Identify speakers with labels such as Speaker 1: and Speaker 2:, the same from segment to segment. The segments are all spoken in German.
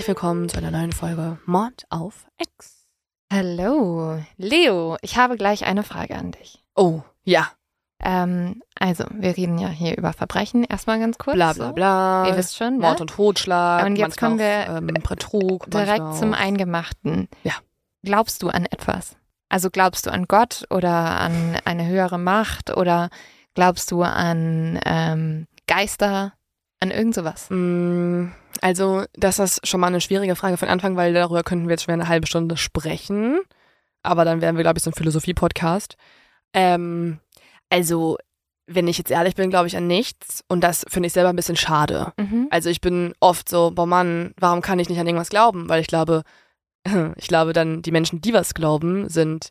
Speaker 1: herzlich willkommen zu einer neuen Folge Mord auf Ex.
Speaker 2: Hallo, Leo, ich habe gleich eine Frage an dich.
Speaker 1: Oh, ja.
Speaker 2: Ähm, also, wir reden ja hier über Verbrechen. Erstmal ganz kurz.
Speaker 1: Bla bla bla.
Speaker 2: Ihr wisst schon,
Speaker 1: Mord
Speaker 2: ne?
Speaker 1: und Totschlag.
Speaker 2: Und jetzt kommen wir
Speaker 1: auch, ähm, Betrug.
Speaker 2: Direkt
Speaker 1: manchmal
Speaker 2: zum Eingemachten.
Speaker 1: Ja.
Speaker 2: Glaubst du an etwas? Also glaubst du an Gott oder an eine höhere Macht oder glaubst du an ähm, Geister, an irgend sowas?
Speaker 1: Mm, Also, das ist schon mal eine schwierige Frage von Anfang, weil darüber könnten wir jetzt schon wieder eine halbe Stunde sprechen. Aber dann wären wir, glaube ich, so ein Philosophie-Podcast. Ähm, also, wenn ich jetzt ehrlich bin, glaube ich an nichts. Und das finde ich selber ein bisschen schade.
Speaker 2: Mhm.
Speaker 1: Also ich bin oft so, boah Mann, warum kann ich nicht an irgendwas glauben? Weil ich glaube, ich glaube dann, die Menschen, die was glauben, sind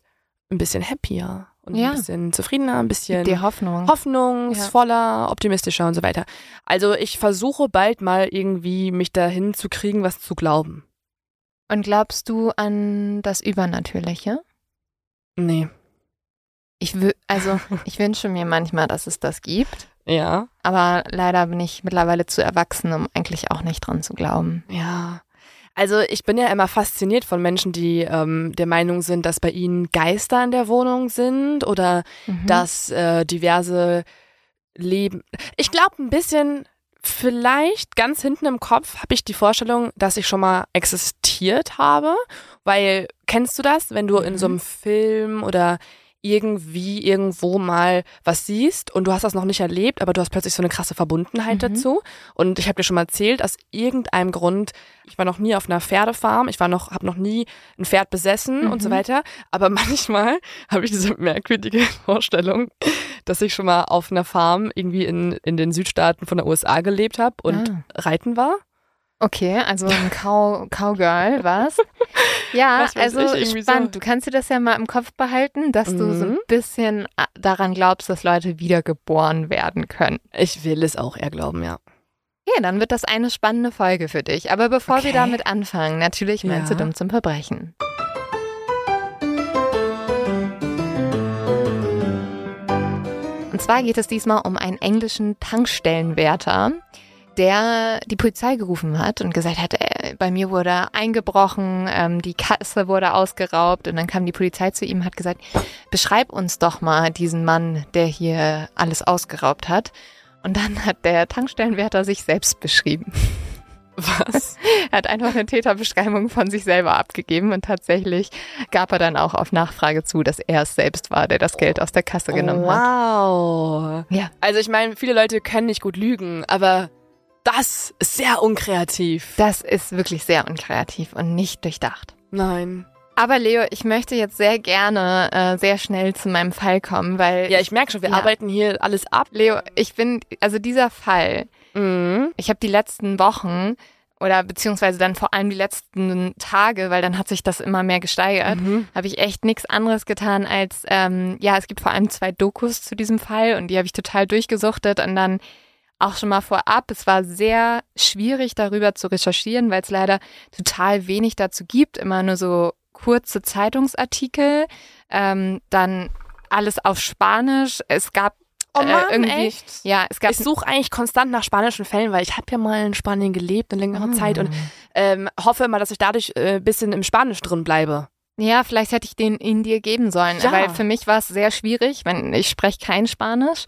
Speaker 1: ein bisschen happier und
Speaker 2: Ja.
Speaker 1: ein bisschen zufriedener, ein bisschen
Speaker 2: Die Hoffnung.
Speaker 1: hoffnungsvoller, optimistischer und so weiter. Also ich versuche bald mal irgendwie mich dahin zu kriegen, was zu glauben.
Speaker 2: Und glaubst du an das Übernatürliche?
Speaker 1: Nee.
Speaker 2: Ich also ich wünsche mir manchmal, dass es das gibt,
Speaker 1: Ja.
Speaker 2: aber leider bin ich mittlerweile zu erwachsen, um eigentlich auch nicht dran zu glauben.
Speaker 1: Ja. Also ich bin ja immer fasziniert von Menschen, die ähm, der Meinung sind, dass bei ihnen Geister in der Wohnung sind oder
Speaker 2: Mhm.
Speaker 1: dass äh, diverse Leben. Ich glaube ein bisschen, vielleicht ganz hinten im Kopf habe ich die Vorstellung, dass ich schon mal existiert habe, weil kennst du das, wenn du in so einem Film oder irgendwie irgendwo mal was siehst und du hast das noch nicht erlebt, aber du hast plötzlich so eine krasse Verbundenheit
Speaker 2: Mhm.
Speaker 1: dazu. Und ich habe dir schon mal erzählt, aus irgendeinem Grund, ich war noch nie auf einer Pferdefarm, ich war noch, habe noch nie ein Pferd besessen und so
Speaker 2: Mhm.
Speaker 1: weiter. Aber manchmal habe ich diese merkwürdige Vorstellung, dass ich schon mal auf einer Farm irgendwie in, in den Südstaaten von der USA gelebt habe und
Speaker 2: Ah.
Speaker 1: reiten war.
Speaker 2: Okay, also ein Cow Cowgirl, was? Ja,
Speaker 1: Was
Speaker 2: also
Speaker 1: irgendwie so.
Speaker 2: spannend. Du kannst dir das ja mal im Kopf behalten, dass du so ein
Speaker 1: Mhm.
Speaker 2: bisschen a- daran glaubst, dass Leute wiedergeboren werden können.
Speaker 1: Ich will es auch eher glauben, ja.
Speaker 2: Okay, dann wird das eine spannende Folge für dich. Aber bevor wir
Speaker 1: Okay.
Speaker 2: damit anfangen, natürlich meinst
Speaker 1: Ja.
Speaker 2: du dumm zum Verbrechen. Und zwar geht es diesmal um einen englischen Tankstellenwärter, der die Polizei gerufen hat und gesagt hat, äh, bei mir wurde eingebrochen, ähm, die Kasse wurde ausgeraubt und dann kam die Polizei zu ihm und hat gesagt, beschreib uns doch mal diesen Mann, der hier alles ausgeraubt hat. Und dann hat der Tankstellenwärter sich selbst beschrieben.
Speaker 1: Was?
Speaker 2: Er hat einfach eine Täterbeschreibung von sich selber abgegeben und tatsächlich gab er dann auch auf Nachfrage zu, dass er es selbst war, der das Geld aus der Kasse genommen hat.
Speaker 1: wow.
Speaker 2: Ja.
Speaker 1: Also ich meine, viele Leute können nicht gut lügen, aber das ist sehr unkreativ.
Speaker 2: Das ist wirklich sehr unkreativ und nicht durchdacht.
Speaker 1: Nein.
Speaker 2: Aber Leo, ich möchte jetzt sehr gerne äh, sehr schnell zu meinem Fall kommen, weil
Speaker 1: Ja, ich merke schon, wir
Speaker 2: Ja.
Speaker 1: arbeiten hier alles ab.
Speaker 2: Leo, ich bin, also dieser Fall,
Speaker 1: Mhm.
Speaker 2: ich habe die letzten Wochen oder beziehungsweise dann vor allem die letzten Tage, weil dann hat sich das immer mehr gesteigert,
Speaker 1: Mhm.
Speaker 2: habe ich echt nichts anderes getan als, ähm, ja, es gibt vor allem zwei Dokus zu diesem Fall und die habe ich total durchgesuchtet und dann auch schon mal vorab, es war sehr schwierig darüber zu recherchieren, weil es leider total wenig dazu gibt, immer nur so kurze Zeitungsartikel, ähm, dann alles auf Spanisch, es gab
Speaker 1: Oh
Speaker 2: äh,
Speaker 1: Mann,
Speaker 2: irgendwie,
Speaker 1: echt?
Speaker 2: ja, es gab
Speaker 1: Ich suche eigentlich konstant nach spanischen Fällen, weil ich habe ja mal in Spanien gelebt eine längere
Speaker 2: Ah.
Speaker 1: Zeit und ähm, hoffe immer, dass ich dadurch ein äh, bisschen im Spanisch drin bleibe.
Speaker 2: Ja, vielleicht hätte ich den in dir geben sollen,
Speaker 1: Ja.
Speaker 2: weil für mich war es sehr schwierig. Wenn ich spreche kein Spanisch,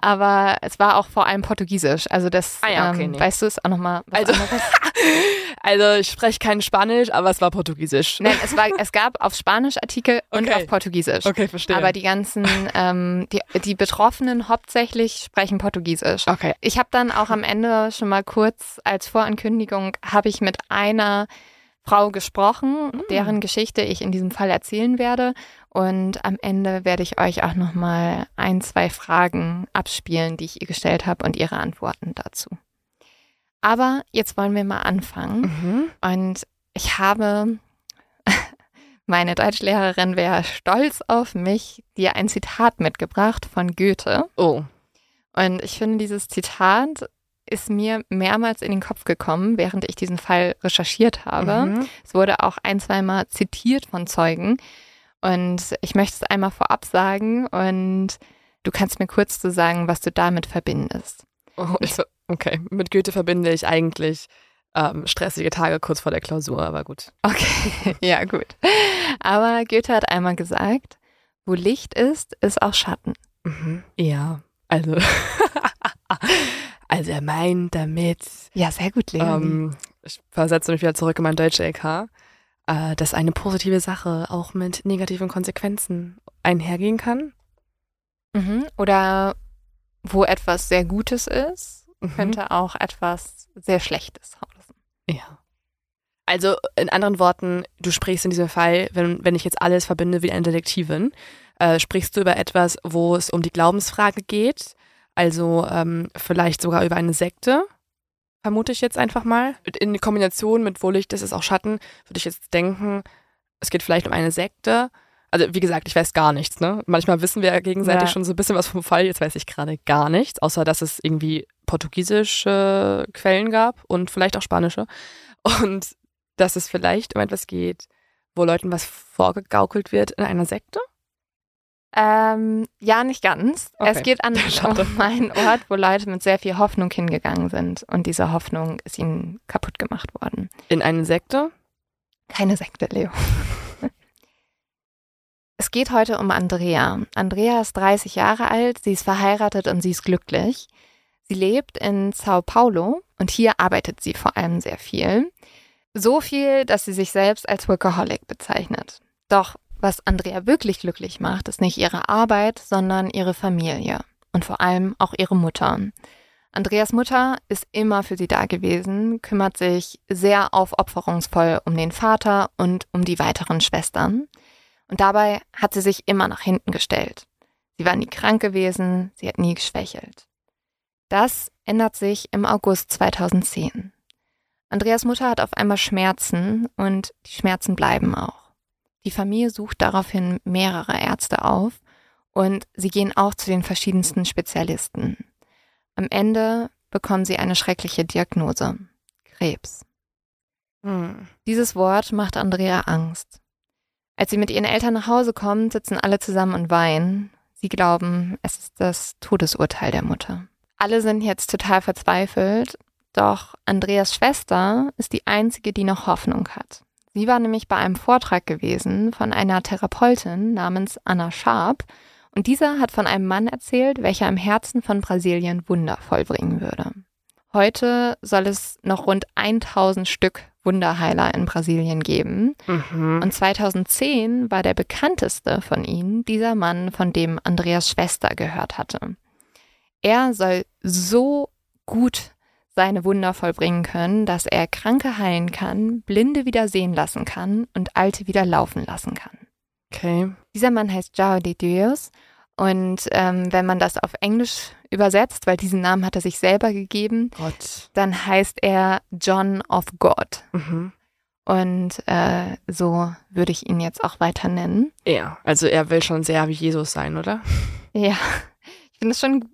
Speaker 2: aber es war auch vor allem Portugiesisch. Also das,
Speaker 1: Ah ja, okay,
Speaker 2: ähm,
Speaker 1: nee.
Speaker 2: weißt du, ist auch nochmal was
Speaker 1: Also-
Speaker 2: anderes.
Speaker 1: Also ich spreche kein Spanisch, aber es war Portugiesisch.
Speaker 2: Nein, es war, es gab auf Spanisch Artikel und
Speaker 1: Okay.
Speaker 2: auf Portugiesisch.
Speaker 1: Okay, verstehe.
Speaker 2: Aber die ganzen, ähm, die, die Betroffenen hauptsächlich sprechen Portugiesisch.
Speaker 1: okay.
Speaker 2: Ich habe dann auch am Ende schon mal kurz als Vorankündigung, habe ich mit einer Frau gesprochen,
Speaker 1: Mm.
Speaker 2: deren Geschichte ich in diesem Fall erzählen werde. Und am Ende werde ich euch auch noch mal ein, zwei Fragen abspielen, die ich ihr gestellt habe und ihre Antworten dazu. Aber jetzt wollen wir mal anfangen.
Speaker 1: Mhm.
Speaker 2: Und ich habe, meine Deutschlehrerin wäre stolz auf mich, dir ein Zitat mitgebracht von Goethe.
Speaker 1: Oh.
Speaker 2: Und ich finde, dieses Zitat ist mir mehrmals in den Kopf gekommen, während ich diesen Fall recherchiert habe.
Speaker 1: Mhm.
Speaker 2: Es wurde auch ein, zweimal zitiert von Zeugen. Und ich möchte es einmal vorab sagen und du kannst mir kurz zu sagen, was du damit verbindest.
Speaker 1: Oh, ich, okay, mit Goethe verbinde ich eigentlich ähm, stressige Tage kurz vor der Klausur, aber gut.
Speaker 2: Okay, ja gut. Aber Goethe hat einmal gesagt, wo Licht ist, ist auch Schatten.
Speaker 1: Mhm. Ja, also, also er meint damit,
Speaker 2: Ja, sehr gut, Leonie.
Speaker 1: ähm, ich versetze mich wieder zurück in mein deutsche LK, äh, dass eine positive Sache auch mit negativen Konsequenzen einhergehen kann.
Speaker 2: mhm. Oder wo etwas sehr Gutes ist,
Speaker 1: Mhm.
Speaker 2: könnte auch etwas sehr Schlechtes hausen.
Speaker 1: Ja. Also in anderen Worten, du sprichst in diesem Fall, wenn, wenn ich jetzt alles verbinde wie eine Detektivin, äh, sprichst du über etwas, wo es um die Glaubensfrage geht, also ähm, vielleicht sogar über eine Sekte, vermute ich jetzt einfach mal. In Kombination mit wo Licht ist, auch Schatten, würde ich jetzt denken, es geht vielleicht um eine Sekte. Also wie gesagt, ich weiß gar nichts. Ne? Manchmal wissen wir ja gegenseitig
Speaker 2: Ja.
Speaker 1: schon so ein bisschen was vom Fall, jetzt weiß ich gerade gar nichts, außer dass es irgendwie portugiesische Quellen gab und vielleicht auch spanische. Und dass es vielleicht um etwas geht, wo Leuten was vorgegaukelt wird in einer Sekte.
Speaker 2: Ähm, ja, nicht ganz.
Speaker 1: Okay.
Speaker 2: Es geht an um einen Ort, wo Leute mit sehr viel Hoffnung hingegangen sind. Und diese Hoffnung ist ihnen kaputt gemacht worden.
Speaker 1: In eine Sekte?
Speaker 2: Keine Sekte, Leo. Es geht heute um Andrea. Andrea ist 30 Jahre alt, sie ist verheiratet und sie ist glücklich. Sie lebt in Sao Paulo und hier arbeitet sie vor allem sehr viel. So viel, dass sie sich selbst als Workaholic bezeichnet. Doch was Andrea wirklich glücklich macht, ist nicht ihre Arbeit, sondern ihre Familie und vor allem auch ihre Mutter. Andreas Mutter ist immer für sie da gewesen, kümmert sich sehr aufopferungsvoll um den Vater und um die weiteren Schwestern. Und dabei hat sie sich immer nach hinten gestellt. Sie war nie krank gewesen, sie hat nie geschwächelt. Das ändert sich im August 2010. Andreas Mutter hat auf einmal Schmerzen und die Schmerzen bleiben auch. Die Familie sucht daraufhin mehrere Ärzte auf und sie gehen auch zu den verschiedensten Spezialisten. Am Ende bekommen sie eine schreckliche Diagnose. Krebs.
Speaker 1: Hm.
Speaker 2: Dieses Wort macht Andrea Angst. Als sie mit ihren Eltern nach Hause kommt, sitzen alle zusammen und weinen. Sie glauben, es ist das Todesurteil der Mutter. Alle sind jetzt total verzweifelt, doch Andreas Schwester ist die einzige, die noch Hoffnung hat. Sie war nämlich bei einem Vortrag gewesen von einer Therapeutin namens Anna Sharp und dieser hat von einem Mann erzählt, welcher im Herzen von Brasilien Wunder vollbringen würde. Heute soll es noch rund 1000 Stück Wunderheiler in Brasilien geben.
Speaker 1: Mhm.
Speaker 2: Und 2010 war der bekannteste von ihnen dieser Mann, von dem Andreas Schwester gehört hatte. Er soll so gut seine Wunder vollbringen können, dass er Kranke heilen kann, Blinde wieder sehen lassen kann und Alte wieder laufen lassen kann.
Speaker 1: Okay.
Speaker 2: Dieser Mann heißt Jao de Dios und ähm, wenn man das auf Englisch übersetzt, weil diesen Namen hat er sich selber gegeben,
Speaker 1: Gott.
Speaker 2: dann heißt er John of God.
Speaker 1: Mhm.
Speaker 2: Und äh, so würde ich ihn jetzt auch weiter nennen.
Speaker 1: Ja, also er will schon sehr wie Jesus sein, oder?
Speaker 2: Ja, ich finde es schon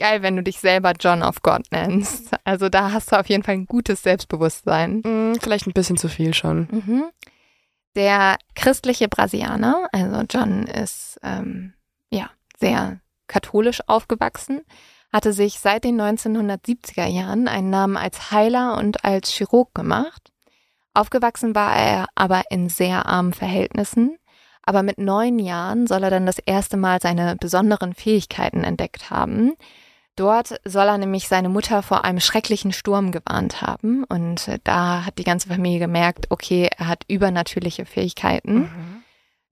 Speaker 2: geil, wenn du dich selber John of God nennst. Also da hast du auf jeden Fall ein gutes Selbstbewusstsein.
Speaker 1: Hm, vielleicht ein bisschen zu viel schon.
Speaker 2: Mhm. Der christliche Brasilianer, also John ist ähm, ja sehr katholisch aufgewachsen, hatte sich seit den 1970er Jahren einen Namen als Heiler und als Chirurg gemacht. Aufgewachsen war er aber in sehr armen Verhältnissen. Aber mit neun Jahren soll er dann das erste Mal seine besonderen Fähigkeiten entdeckt haben. Dort soll er nämlich seine Mutter vor einem schrecklichen Sturm gewarnt haben. Und äh, da hat die ganze Familie gemerkt, okay, er hat übernatürliche Fähigkeiten.
Speaker 1: Mhm.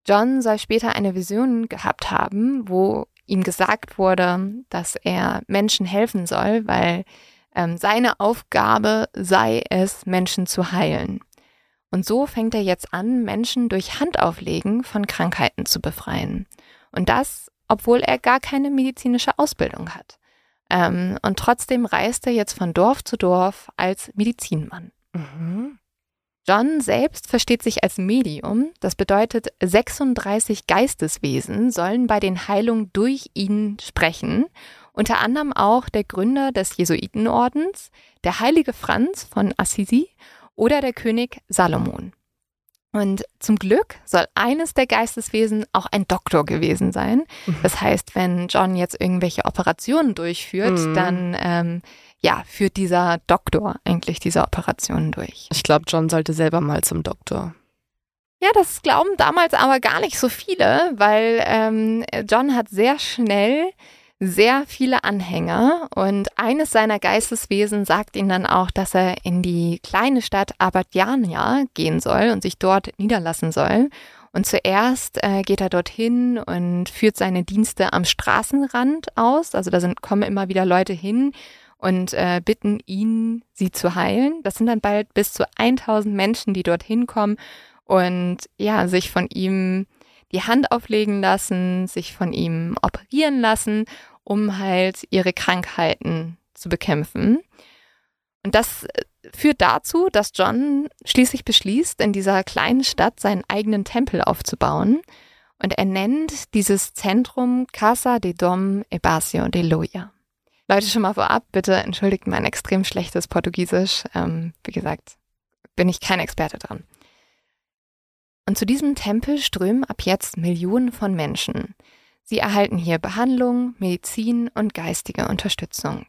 Speaker 2: John soll später eine Vision gehabt haben, wo ihm gesagt wurde, dass er Menschen helfen soll, weil ähm, seine Aufgabe sei es, Menschen zu heilen. Und so fängt er jetzt an, Menschen durch Handauflegen von Krankheiten zu befreien. Und das, obwohl er gar keine medizinische Ausbildung hat. Ähm, und trotzdem reist er jetzt von Dorf zu Dorf als Medizinmann.
Speaker 1: Mhm.
Speaker 2: John selbst versteht sich als Medium. Das bedeutet, 36 Geisteswesen sollen bei den Heilungen durch ihn sprechen. Unter anderem auch der Gründer des Jesuitenordens, der heilige Franz von Assisi oder der König Salomon. Und zum Glück soll eines der Geisteswesen auch ein Doktor gewesen sein. Das heißt, wenn John jetzt irgendwelche Operationen durchführt,
Speaker 1: Mhm.
Speaker 2: dann ähm, ja, führt dieser Doktor eigentlich diese Operationen durch.
Speaker 1: Ich glaube, John sollte selber mal zum Doktor.
Speaker 2: Ja, das glauben damals aber gar nicht so viele, weil ähm, John hat sehr schnell sehr viele Anhänger und eines seiner Geisteswesen sagt ihm dann auch, dass er in die kleine Stadt Abadjania gehen soll und sich dort niederlassen soll. Und zuerst äh, geht er dorthin und führt seine Dienste am Straßenrand aus. Also da sind, kommen immer wieder Leute hin und äh, bitten ihn, sie zu heilen. Das sind dann bald bis zu 1000 Menschen, die dorthin kommen und ja, sich von ihm die Hand auflegen lassen, sich von ihm operieren lassen, um halt ihre Krankheiten zu bekämpfen. Und das äh, führt dazu, dass John schließlich beschließt, in dieser kleinen Stadt seinen eigenen Tempel aufzubauen. Und er nennt dieses Zentrum Casa de Dom Ebacio de Loya. Leute, schon mal vorab, bitte entschuldigt mein extrem schlechtes Portugiesisch. Ähm, wie gesagt, bin ich kein Experte dran. Und zu diesem Tempel strömen ab jetzt Millionen von Menschen. Sie erhalten hier Behandlung, Medizin und geistige Unterstützung.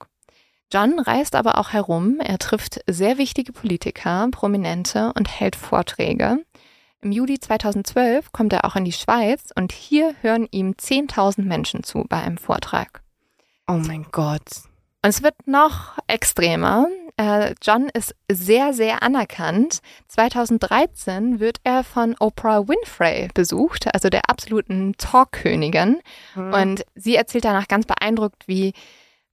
Speaker 2: John reist aber auch herum, er trifft sehr wichtige Politiker, Prominente und hält Vorträge. Im Juli 2012 kommt er auch in die Schweiz und hier hören ihm 10.000 Menschen zu bei einem Vortrag.
Speaker 1: Oh mein Gott.
Speaker 2: Und es wird noch extremer. Äh, John ist sehr, sehr anerkannt. 2013 wird er von Oprah Winfrey besucht, also der absoluten Talkkönigin. Mhm. Und sie erzählt danach ganz beeindruckt, wie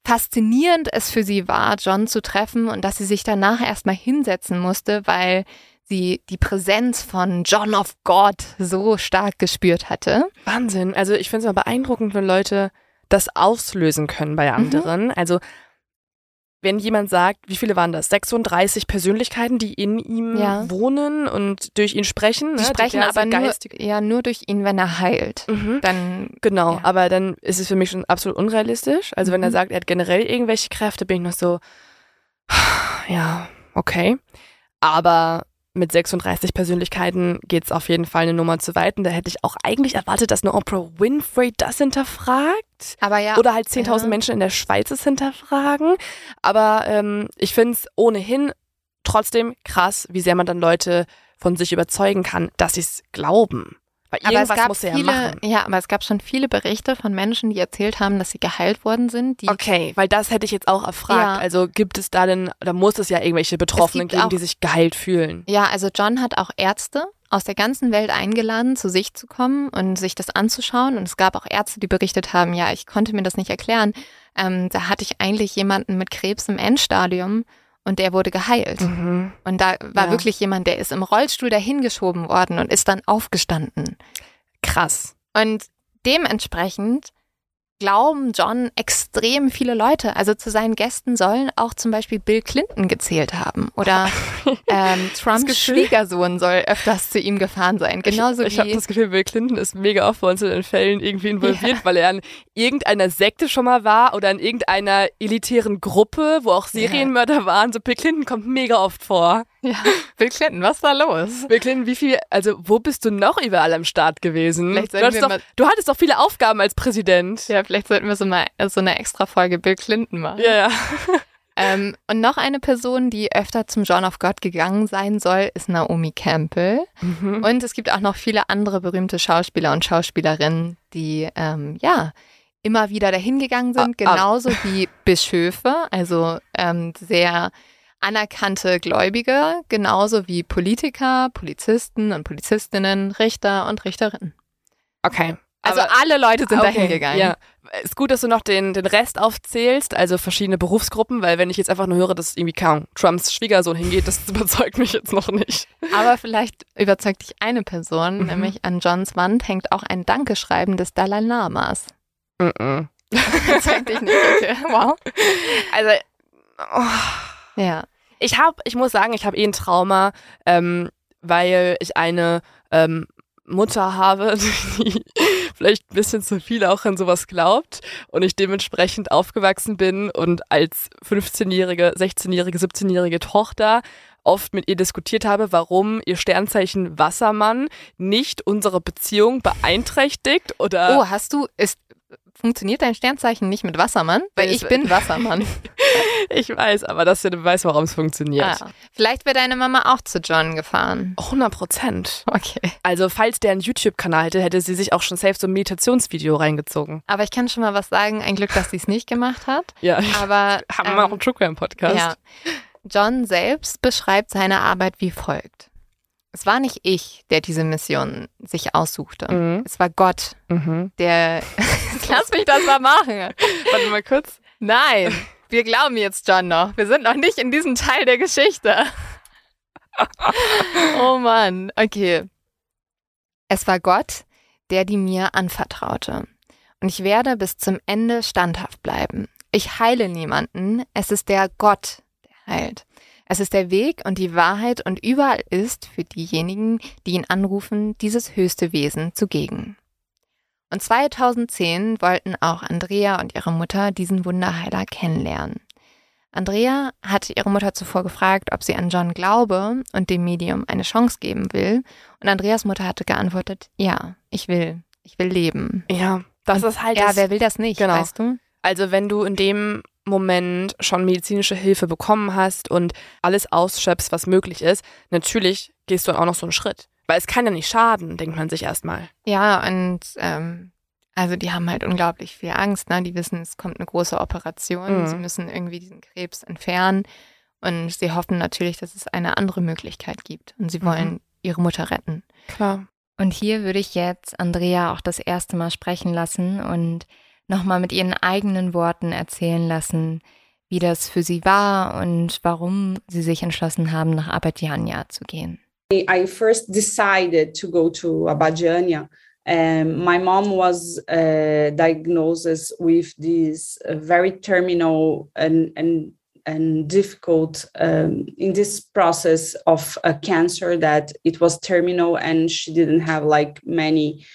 Speaker 2: faszinierend es für sie war, John zu treffen und dass sie sich danach erstmal hinsetzen musste, weil sie die Präsenz von John of God so stark gespürt hatte.
Speaker 1: Wahnsinn. Also ich finde es mal beeindruckend, wenn Leute das auslösen können bei mhm. anderen. Mhm. Also wenn jemand sagt, wie viele waren das? 36 Persönlichkeiten, die in ihm ja. wohnen und durch ihn sprechen.
Speaker 2: Die ne? sprechen aber nur, ja, nur durch ihn, wenn er heilt.
Speaker 1: Mhm. Dann, genau, ja. aber dann ist es für mich schon absolut unrealistisch. Also mhm. wenn er mhm. sagt, er hat generell irgendwelche Kräfte, bin ich noch so, ja, okay. Aber mit 36 Persönlichkeiten geht es auf jeden Fall eine Nummer zu weit. Und da hätte ich auch eigentlich erwartet, dass eine Oprah Winfrey das hinterfragt.
Speaker 2: Aber ja.
Speaker 1: Oder halt 10.000 ja. Menschen in der Schweiz es hinterfragen. Aber ähm, ich finde es ohnehin trotzdem krass, wie sehr man dann Leute von sich überzeugen kann, dass sie es glauben. Weil aber irgendwas
Speaker 2: es gab
Speaker 1: muss
Speaker 2: er
Speaker 1: viele, ja machen.
Speaker 2: Ja, aber es gab schon viele Berichte von Menschen, die erzählt haben, dass sie geheilt worden sind.
Speaker 1: okay, weil das hätte ich jetzt auch erfragt. Ja. Also gibt es da denn, da muss es ja irgendwelche Betroffenen geben, auch, die sich geheilt fühlen.
Speaker 2: Ja, also John hat auch Ärzte aus der ganzen Welt eingeladen, zu sich zu kommen und sich das anzuschauen. Und es gab auch Ärzte, die berichtet haben, ja, ich konnte mir das nicht erklären. Ähm, da hatte ich eigentlich jemanden mit Krebs im Endstadium und der wurde geheilt. Mhm. Und da war ja. wirklich jemand, der ist im Rollstuhl dahingeschoben worden und ist dann aufgestanden.
Speaker 1: Krass.
Speaker 2: Und dementsprechend glauben John extrem viele Leute. Also zu seinen Gästen sollen auch zum Beispiel Bill Clinton gezählt haben. Oder ähm, Trumps Schwiegersohn soll öfters zu ihm gefahren sein. Genauso
Speaker 1: ich, ich habe das Gefühl, Bill Clinton ist mega oft bei uns in den Fällen irgendwie involviert, ja. weil er in irgendeiner Sekte schon mal war oder in irgendeiner elitären Gruppe, wo auch Serienmörder ja. waren. So Bill Clinton kommt mega oft vor.
Speaker 2: Ja, Bill Clinton, was war los?
Speaker 1: Bill Clinton, wie viel, also wo bist du noch überall am Start gewesen? Du hattest, doch, du hattest doch viele Aufgaben als Präsident.
Speaker 2: Ja, vielleicht sollten wir so mal so eine extra Folge Bill Clinton machen.
Speaker 1: Ja, ja.
Speaker 2: ähm, und noch eine Person, die öfter zum John of God gegangen sein soll, ist Naomi Campbell. Mhm. Und es gibt auch noch viele andere berühmte Schauspieler und Schauspielerinnen, die, ähm, ja, immer wieder dahin gegangen sind, ah, ah. genauso ah. wie Bischöfe, also ähm, sehr anerkannte Gläubige, genauso wie Politiker, Polizisten und Polizistinnen, Richter und Richterinnen.
Speaker 1: Okay.
Speaker 2: Also alle Leute sind okay, dahin gegangen.
Speaker 1: Ja. Ist gut, dass du noch den, den Rest aufzählst, also verschiedene Berufsgruppen, weil wenn ich jetzt einfach nur höre, dass irgendwie kaum Trumps Schwiegersohn hingeht, das überzeugt mich jetzt noch nicht.
Speaker 2: Aber vielleicht überzeugt dich eine Person, mhm. nämlich an Johns Wand hängt auch ein Dankeschreiben des Dalai Lamas.
Speaker 1: Mhm.
Speaker 2: überzeugt dich nicht, okay. Wow.
Speaker 1: Also, oh.
Speaker 2: Ja.
Speaker 1: Ich habe, ich muss sagen, ich habe eh ein Trauma, ähm, weil ich eine ähm, Mutter habe, die vielleicht ein bisschen zu viel auch an sowas glaubt und ich dementsprechend aufgewachsen bin und als 15-jährige, 16-jährige, 17-jährige Tochter oft mit ihr diskutiert habe, warum ihr Sternzeichen Wassermann nicht unsere Beziehung beeinträchtigt oder.
Speaker 2: Oh, hast du, ist, funktioniert dein Sternzeichen nicht mit Wassermann? Weil ich bin Wassermann.
Speaker 1: ich weiß, aber das ist ja der Beweis, warum es funktioniert.
Speaker 2: Ah, vielleicht wäre deine Mama auch zu John gefahren.
Speaker 1: 100 Prozent.
Speaker 2: Okay.
Speaker 1: Also, falls der einen YouTube-Kanal hätte, hätte sie sich auch schon selbst so ein Meditationsvideo reingezogen.
Speaker 2: Aber ich kann schon mal was sagen. Ein Glück, dass sie es nicht gemacht hat.
Speaker 1: Ja.
Speaker 2: Aber.
Speaker 1: Haben wir auch einen True Crime Podcast.
Speaker 2: Ja. John selbst beschreibt seine Arbeit wie folgt. Es war nicht ich, der diese Mission sich aussuchte.
Speaker 1: Mhm.
Speaker 2: Es war Gott,
Speaker 1: Mhm.
Speaker 2: der. Lass mich das mal machen.
Speaker 1: Warte mal kurz.
Speaker 2: Nein, wir glauben jetzt John noch. Wir sind noch nicht in diesem Teil der Geschichte. oh Mann, okay. Es war Gott, der die mir anvertraute. Und ich werde bis zum Ende standhaft bleiben. Ich heile niemanden. Es ist der Gott, der heilt. Es ist der Weg und die Wahrheit und überall ist für diejenigen, die ihn anrufen, dieses höchste Wesen zugegen. Und 2010 wollten auch Andrea und ihre Mutter diesen Wunderheiler kennenlernen. Andrea hatte ihre Mutter zuvor gefragt, ob sie an John glaube und dem Medium eine Chance geben will. Und Andreas Mutter hatte geantwortet, ja, ich will, ich will leben.
Speaker 1: Ja, das ist halt
Speaker 2: Ja, wer will das nicht,
Speaker 1: Genau.
Speaker 2: weißt du?
Speaker 1: Also wenn du in dem Moment schon medizinische Hilfe bekommen hast und alles ausschöpfst, was möglich ist, natürlich gehst du dann auch noch so einen Schritt. Weil es kann ja nicht schaden, denkt man sich erstmal.
Speaker 2: Ja, und ähm, also die haben halt unglaublich viel Angst, ne? Die wissen, es kommt eine große Operation,
Speaker 1: Mhm.
Speaker 2: sie müssen irgendwie diesen Krebs entfernen und sie hoffen natürlich, dass es eine andere Möglichkeit gibt und sie
Speaker 1: Mhm.
Speaker 2: wollen ihre Mutter retten.
Speaker 1: Klar.
Speaker 2: Und hier würde ich jetzt Andrea auch das erste Mal sprechen lassen und nochmal mit ihren eigenen Worten erzählen lassen, wie das für sie war und warum sie sich entschlossen haben, nach Abadjania zu gehen.
Speaker 3: I first decided to go to Abadiania. Um, my mom was uh, diagnosed with this uh, very terminal and, and, and difficult um, in this process of a cancer that it was terminal and she didn't have like many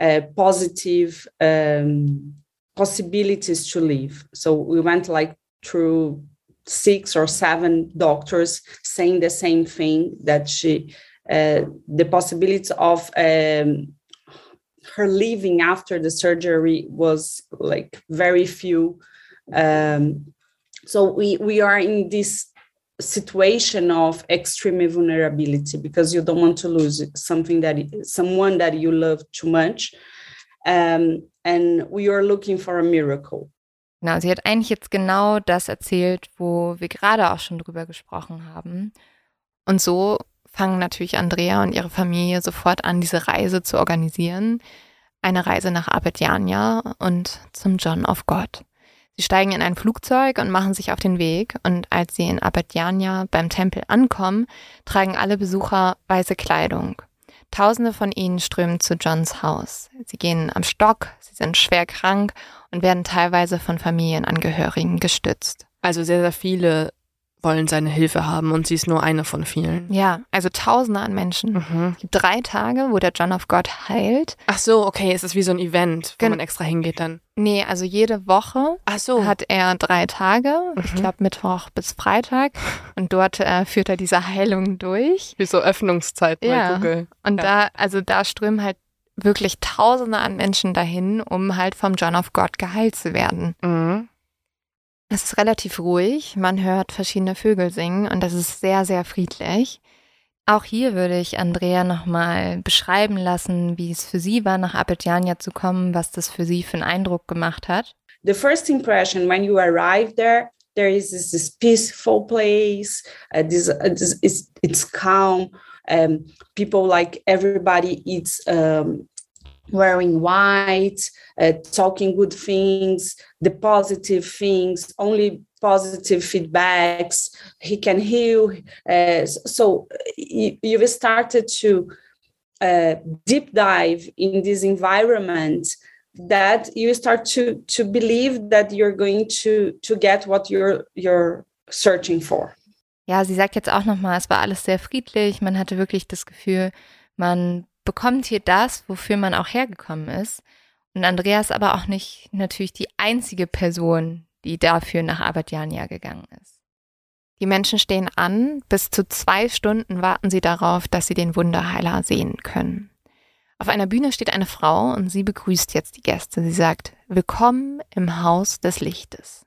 Speaker 3: uh, positive um, possibilities to live. So we went like through six or seven doctors saying the same thing that she uh, the possibility of um, her living after the surgery was like very few um, so we we are in this situation of extreme vulnerability because you don't want to lose something that someone that you love too much um, and we are looking for a miracle
Speaker 2: Genau, sie hat eigentlich jetzt genau das erzählt, wo wir gerade auch schon drüber gesprochen haben. Und so fangen natürlich Andrea und ihre Familie sofort an, diese Reise zu organisieren. Eine Reise nach Abedjania und zum John of God. Sie steigen in ein Flugzeug und machen sich auf den Weg. Und als sie in Abedjania beim Tempel ankommen, tragen alle Besucher weiße Kleidung. Tausende von ihnen strömen zu Johns Haus. Sie gehen am Stock, sie sind schwer krank und werden teilweise von Familienangehörigen gestützt.
Speaker 1: Also sehr, sehr viele wollen seine Hilfe haben und sie ist nur eine von vielen.
Speaker 2: Ja, also Tausende an Menschen.
Speaker 1: Mhm.
Speaker 2: Es gibt drei Tage, wo der John of God heilt.
Speaker 1: Ach so, okay, es ist wie so ein Event, wo
Speaker 2: Gen-
Speaker 1: man extra hingeht dann.
Speaker 2: Nee, also jede Woche
Speaker 1: so.
Speaker 2: hat er drei Tage, ich
Speaker 1: Mhm.
Speaker 2: glaube Mittwoch bis Freitag. Und dort äh, führt er diese Heilung durch.
Speaker 1: wie so Öffnungszeit bei
Speaker 2: Ja.
Speaker 1: Google.
Speaker 2: Und
Speaker 1: Ja.
Speaker 2: da, also da strömen halt wirklich Tausende an Menschen dahin, um halt vom John of God geheilt zu werden.
Speaker 1: Mhm.
Speaker 2: Es ist relativ ruhig, man hört verschiedene Vögel singen und das ist sehr, sehr friedlich. Auch hier würde ich Andrea nochmal beschreiben lassen, wie es für sie war, nach Abidjania zu kommen, was das für sie für einen Eindruck gemacht hat.
Speaker 3: the first impression when you arrive there there is this, this peaceful place uh, this, uh, this it's, it's calm um, people like everybody is um, wearing white uh, talking good things the positive things only positive feedbacks. He can heal uh, so you, you've started to uh, deep dive in this environment that you start to to believe that you're going to to get what you're you're searching for.
Speaker 2: Ja, sie sagt jetzt auch nochmal, es war alles sehr friedlich, man hatte wirklich das Gefühl, man bekommt hier das, wofür man auch hergekommen ist. Und Andrea ist aber auch nicht natürlich die einzige Person, die dafür nach Abadjania gegangen ist. Die Menschen stehen an, bis zu zwei Stunden warten sie darauf, dass sie den Wunderheiler sehen können. Auf einer Bühne steht eine Frau und sie begrüßt jetzt die Gäste. Sie sagt, Willkommen im Haus des Lichtes.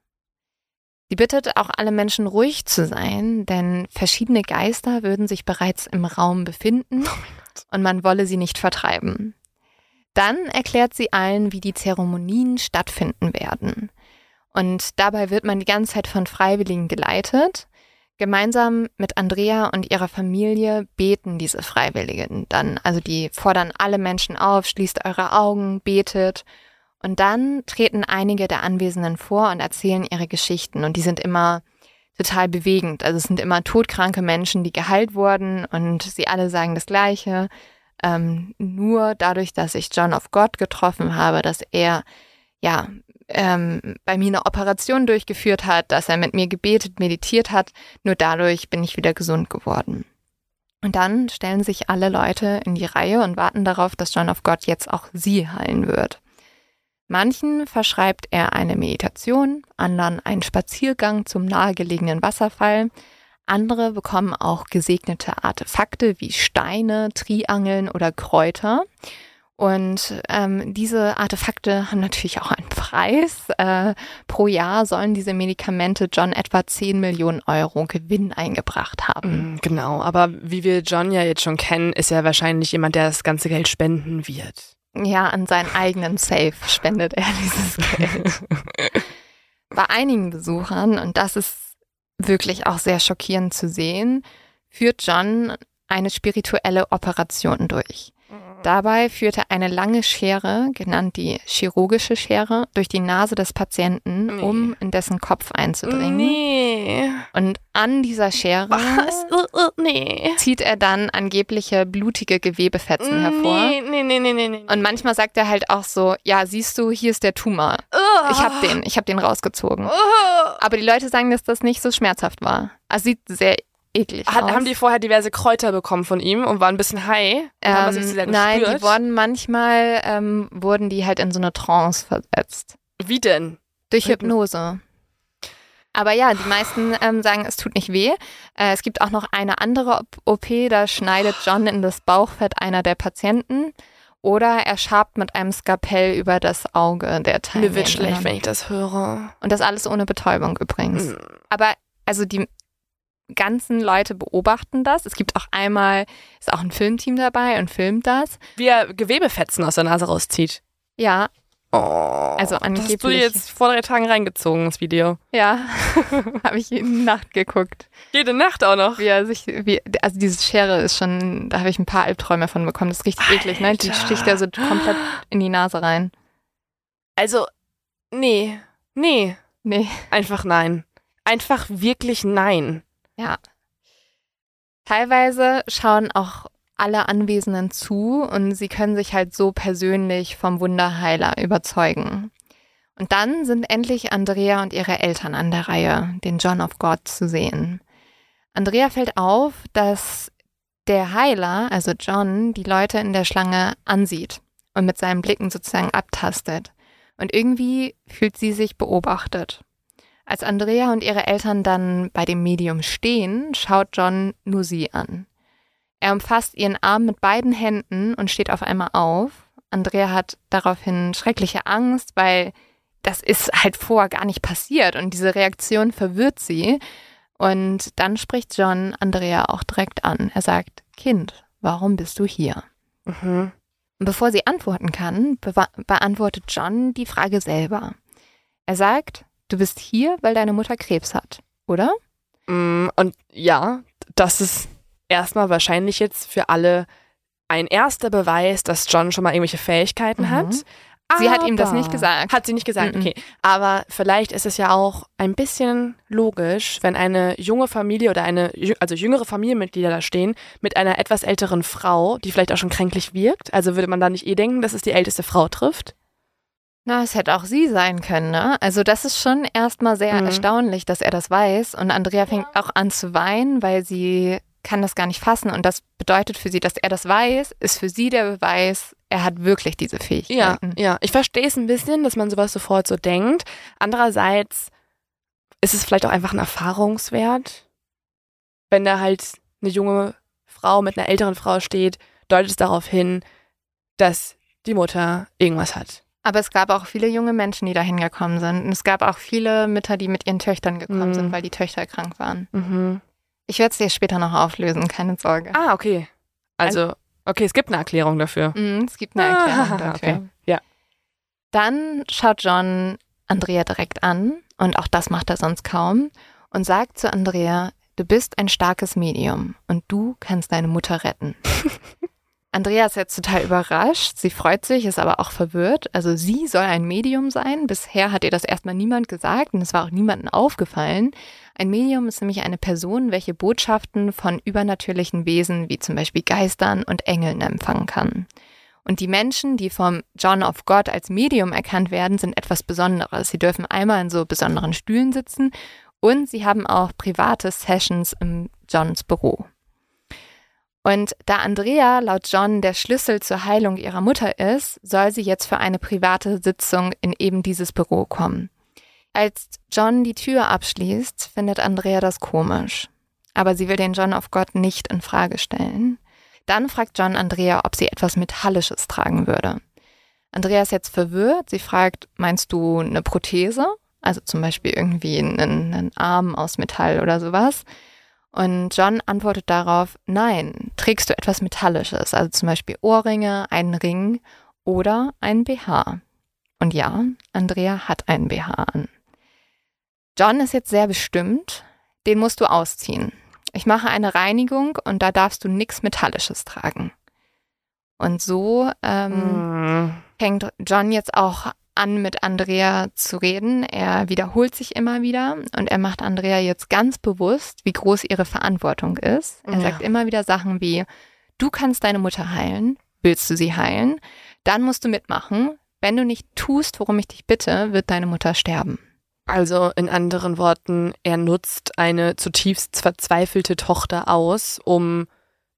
Speaker 2: Sie bittet auch alle Menschen ruhig zu sein, denn verschiedene Geister würden sich bereits im Raum befinden
Speaker 1: Oh
Speaker 2: und man wolle sie nicht vertreiben. Dann erklärt sie allen, wie die Zeremonien stattfinden werden. Und dabei wird man die ganze Zeit von Freiwilligen geleitet. Gemeinsam mit Andrea und ihrer Familie beten diese Freiwilligen dann. Also die fordern alle Menschen auf, schließt eure Augen, betet und dann treten einige der Anwesenden vor und erzählen ihre Geschichten. Und die sind immer total bewegend. Also es sind immer todkranke Menschen, die geheilt wurden und sie alle sagen das Gleiche. Ähm, nur dadurch, dass ich John of God getroffen habe, dass er ja ähm, bei mir eine Operation durchgeführt hat, dass er mit mir gebetet, meditiert hat, nur dadurch bin ich wieder gesund geworden. Und dann stellen sich alle Leute in die Reihe und warten darauf, dass John of God jetzt auch sie heilen wird. Manchen verschreibt er eine Meditation, anderen einen Spaziergang zum nahegelegenen Wasserfall. Andere bekommen auch gesegnete Artefakte wie Steine, Triangeln oder Kräuter. Und ähm, diese Artefakte haben natürlich auch einen Preis. Äh, pro Jahr sollen diese Medikamente John etwa 10 Millionen Euro Gewinn eingebracht haben.
Speaker 1: Mm, Genau, aber wie wir John ja jetzt schon kennen, ist er wahrscheinlich jemand, der das ganze Geld spenden wird.
Speaker 2: Ja, an seinen eigenen Safe spendet er dieses Geld. Bei einigen Besuchern, und das ist wirklich auch sehr schockierend zu sehen, führt John eine spirituelle Operation durch. Dabei führt er eine lange Schere, genannt die chirurgische Schere, durch die Nase des Patienten,
Speaker 1: Nee.
Speaker 2: um in dessen Kopf einzudringen.
Speaker 1: Nee.
Speaker 2: Und an dieser Schere?
Speaker 1: Uh, uh, nee.
Speaker 2: zieht er dann angebliche blutige Gewebefetzen hervor.
Speaker 1: Nee, nee, nee, nee.
Speaker 2: Und manchmal sagt er halt auch so, ja, siehst du, hier ist der Tumor. Ich hab den, ich hab den rausgezogen.
Speaker 1: Oh.
Speaker 2: Aber die Leute sagen, dass das nicht so schmerzhaft war. Also sieht sehr eklig
Speaker 1: Hat,
Speaker 2: aus.
Speaker 1: haben die vorher diverse Kräuter bekommen von ihm und waren ein bisschen high?
Speaker 2: Ähm, nein,
Speaker 1: gespürt?
Speaker 2: die wurden manchmal, ähm, wurden die halt in so eine Trance versetzt.
Speaker 1: Wie denn?
Speaker 2: Durch
Speaker 1: Hypno-
Speaker 2: Hypnose. Aber ja, die meisten ähm, sagen, es tut nicht weh. Äh, es gibt auch noch eine andere OP, da schneidet John in das Bauchfett einer der Patienten. Oder er schabt mit einem Skalpell über das Auge der Teilnehmer.
Speaker 1: Mir wird schlecht, wenn ich das höre.
Speaker 2: Und das alles ohne Betäubung übrigens.
Speaker 1: Mm.
Speaker 2: Aber also die ganzen Leute beobachten das. Es gibt auch einmal, ist auch ein Filmteam dabei und filmt das.
Speaker 1: Wie er Gewebefetzen aus der Nase rauszieht.
Speaker 2: Ja,
Speaker 1: Oh,
Speaker 2: Also
Speaker 1: Das hast du
Speaker 2: angeblich-
Speaker 1: jetzt vor drei Tagen reingezogen, das Video.
Speaker 2: ja, habe ich jede Nacht geguckt.
Speaker 1: Jede Nacht auch noch.
Speaker 2: Wie er sich, wie, also diese Schere ist schon, da habe ich ein paar Albträume von bekommen. Das ist richtig eklig, ne? Die
Speaker 1: Alter.
Speaker 2: sticht ja so komplett in die Nase rein.
Speaker 1: Also, nee, nee,
Speaker 2: Nee.
Speaker 1: einfach nein. Einfach wirklich nein.
Speaker 2: Teilweise schauen auch alle Anwesenden zu und sie können sich halt so persönlich vom Wunderheiler überzeugen. Und dann sind endlich Andrea und ihre Eltern an der Reihe, den John of God zu sehen. Andrea fällt auf, dass der Heiler, also John, die Leute in der Schlange ansieht und mit seinen Blicken sozusagen abtastet. Und irgendwie fühlt sie sich beobachtet. Als Andrea und ihre Eltern dann bei dem Medium stehen, schaut John nur sie an. Er umfasst ihren Arm mit beiden Händen und steht auf einmal auf. Andrea hat daraufhin schreckliche Angst, weil das ist halt vorher gar nicht passiert und diese Reaktion verwirrt sie. Und dann spricht John Andrea auch direkt an. Er sagt, Kind, warum bist du hier?
Speaker 1: Mhm.
Speaker 2: Und bevor sie antworten kann, bewa- beantwortet John die Frage selber. Er sagt, du bist hier, weil deine Mutter Krebs hat, oder?
Speaker 1: Mm, Und ja, das ist erstmal wahrscheinlich jetzt für alle ein erster Beweis, dass John schon mal irgendwelche Fähigkeiten
Speaker 2: Mhm.
Speaker 1: hat.
Speaker 2: Sie hat ihm das
Speaker 1: Aber-
Speaker 2: nicht gesagt.
Speaker 1: Hat sie nicht gesagt,
Speaker 2: Mhm.
Speaker 1: okay. Aber vielleicht ist es ja auch ein bisschen logisch, wenn eine junge Familie oder eine, also jüngere Familienmitglieder da stehen, mit einer etwas älteren Frau, die vielleicht auch schon kränklich wirkt. Also würde man da nicht eh denken, dass es die älteste Frau trifft?
Speaker 2: Na, es hätte auch sie sein können, ne? Also das ist schon erstmal sehr
Speaker 1: Mhm.
Speaker 2: erstaunlich, dass er das weiß. Und Andrea fängt auch an zu weinen, weil sie kann das gar nicht fassen. Und das bedeutet für sie, dass er das weiß, ist für sie der Beweis, er hat wirklich diese
Speaker 1: Ja,
Speaker 2: Fähigkeiten.
Speaker 1: ja. Ich verstehe es ein bisschen, dass man sowas sofort so denkt. Andererseits ist es vielleicht auch einfach ein Erfahrungswert. Wenn da halt eine junge Frau mit einer älteren Frau steht, deutet es darauf hin, dass die Mutter irgendwas hat.
Speaker 2: Aber es gab auch viele junge Menschen, die da hingekommen sind. Und es gab auch viele Mütter, die mit ihren Töchtern gekommen
Speaker 1: Mhm.
Speaker 2: sind, weil die Töchter krank waren.
Speaker 1: Mhm.
Speaker 2: Ich werde es dir später noch auflösen, keine Sorge.
Speaker 1: Ah, okay. Also, okay, es gibt eine Erklärung dafür.
Speaker 2: Mhm, es gibt eine Erklärung
Speaker 1: Ah,
Speaker 2: dafür.
Speaker 1: okay. Ja.
Speaker 2: Dann schaut John Andrea direkt an, und auch das macht er sonst kaum, und sagt zu Andrea, du bist ein starkes Medium und du kannst deine Mutter retten. Andrea ist jetzt total überrascht, sie freut sich, ist aber auch verwirrt. Also sie soll ein Medium sein. Bisher hat ihr das erstmal niemand gesagt und es war auch niemandem aufgefallen. Ein Medium ist nämlich eine Person, welche Botschaften von übernatürlichen Wesen wie zum Beispiel Geistern und Engeln empfangen kann. Und die Menschen, die vom John of God als Medium erkannt werden, sind etwas Besonderes. Sie dürfen einmal in so besonderen Stühlen sitzen und sie haben auch private Sessions im Johns Büro. Und da Andrea laut John der Schlüssel zur Heilung ihrer Mutter ist, soll sie jetzt für eine private Sitzung in eben dieses Büro kommen. Als John die Tür abschließt, findet Andrea das komisch. Aber sie will den John of God nicht in Frage stellen. Dann fragt John Andrea, ob sie etwas Metallisches tragen würde. Andrea ist jetzt verwirrt. Sie fragt, meinst du eine Prothese? Also zum Beispiel irgendwie einen, einen Arm aus Metall oder sowas. Und John antwortet darauf, nein, trägst du etwas Metallisches, also zum Beispiel Ohrringe, einen Ring oder einen BH. Und ja, Andrea hat einen BH an. John ist jetzt sehr bestimmt, den musst du ausziehen. Ich mache eine Reinigung und da darfst du nichts Metallisches tragen. Und so ähm,
Speaker 1: Mhm.
Speaker 2: fängt John jetzt auch an, mit Andrea zu reden. Er wiederholt sich immer wieder und er macht Andrea jetzt ganz bewusst, wie groß ihre Verantwortung ist. Er
Speaker 1: Ja.
Speaker 2: sagt immer wieder Sachen wie, du kannst deine Mutter heilen, willst du sie heilen, dann musst du mitmachen. Wenn du nicht tust, worum ich dich bitte, wird deine Mutter sterben.
Speaker 1: Also in anderen Worten, er nutzt eine zutiefst verzweifelte Tochter aus, um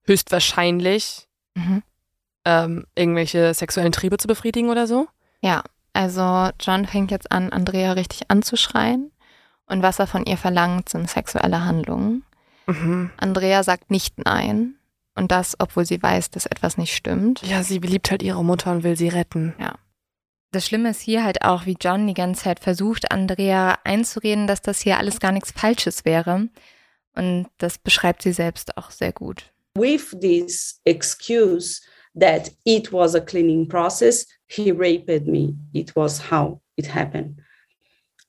Speaker 1: höchstwahrscheinlich
Speaker 2: Mhm.
Speaker 1: ähm, irgendwelche sexuellen Triebe zu befriedigen oder so.
Speaker 2: Ja, also John fängt jetzt an, Andrea richtig anzuschreien. Und was er von ihr verlangt, sind sexuelle Handlungen.
Speaker 1: Mhm.
Speaker 2: Andrea sagt nicht nein. Und das, obwohl sie weiß, dass etwas nicht stimmt.
Speaker 1: Ja, sie beliebt halt ihre Mutter und will sie retten.
Speaker 4: Das Schlimme ist hier halt auch, wie John die ganze Zeit versucht, Andrea einzureden, dass das hier alles gar nichts Falsches wäre. Und das beschreibt sie selbst auch sehr gut.
Speaker 3: with this excuse that it was a cleaning process, he raped me. It was how it happened.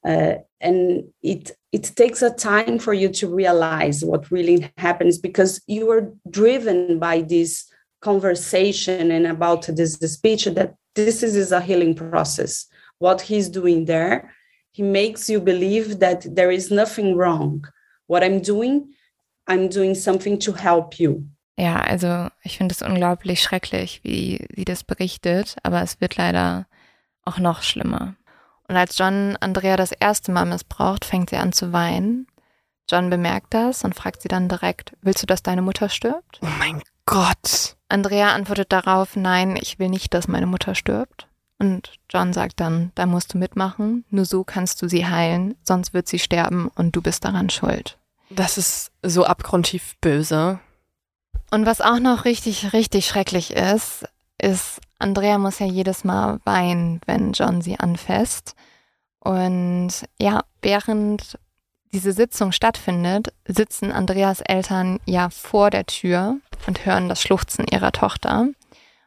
Speaker 3: Uh, and it it takes a time for you to realize what really happens because you are driven by this conversation and about this, this speech that this is, is a healing process. What he's doing there, he makes you believe that there is nothing wrong. What I'm doing, I'm doing something to help you.
Speaker 4: Ja, also ich finde es unglaublich schrecklich, wie sie das berichtet, aber es wird leider auch noch schlimmer.
Speaker 2: Und als John Andrea das erste Mal missbraucht, fängt sie an zu weinen. John bemerkt das und fragt sie dann direkt, willst du, dass deine Mutter stirbt?
Speaker 1: Oh mein Gott.
Speaker 2: Andrea antwortet darauf, nein, ich will nicht, dass meine Mutter stirbt. Und John sagt dann, da musst du mitmachen, nur so kannst du sie heilen, sonst wird sie sterben und du bist daran schuld.
Speaker 1: Das ist so abgrundtief böse.
Speaker 2: Und was auch noch richtig, richtig schrecklich ist, ist, Andrea muss ja jedes Mal weinen, wenn John sie anfasst. Und ja, während diese Sitzung stattfindet, sitzen Andreas Eltern ja vor der Tür und hören das Schluchzen ihrer Tochter.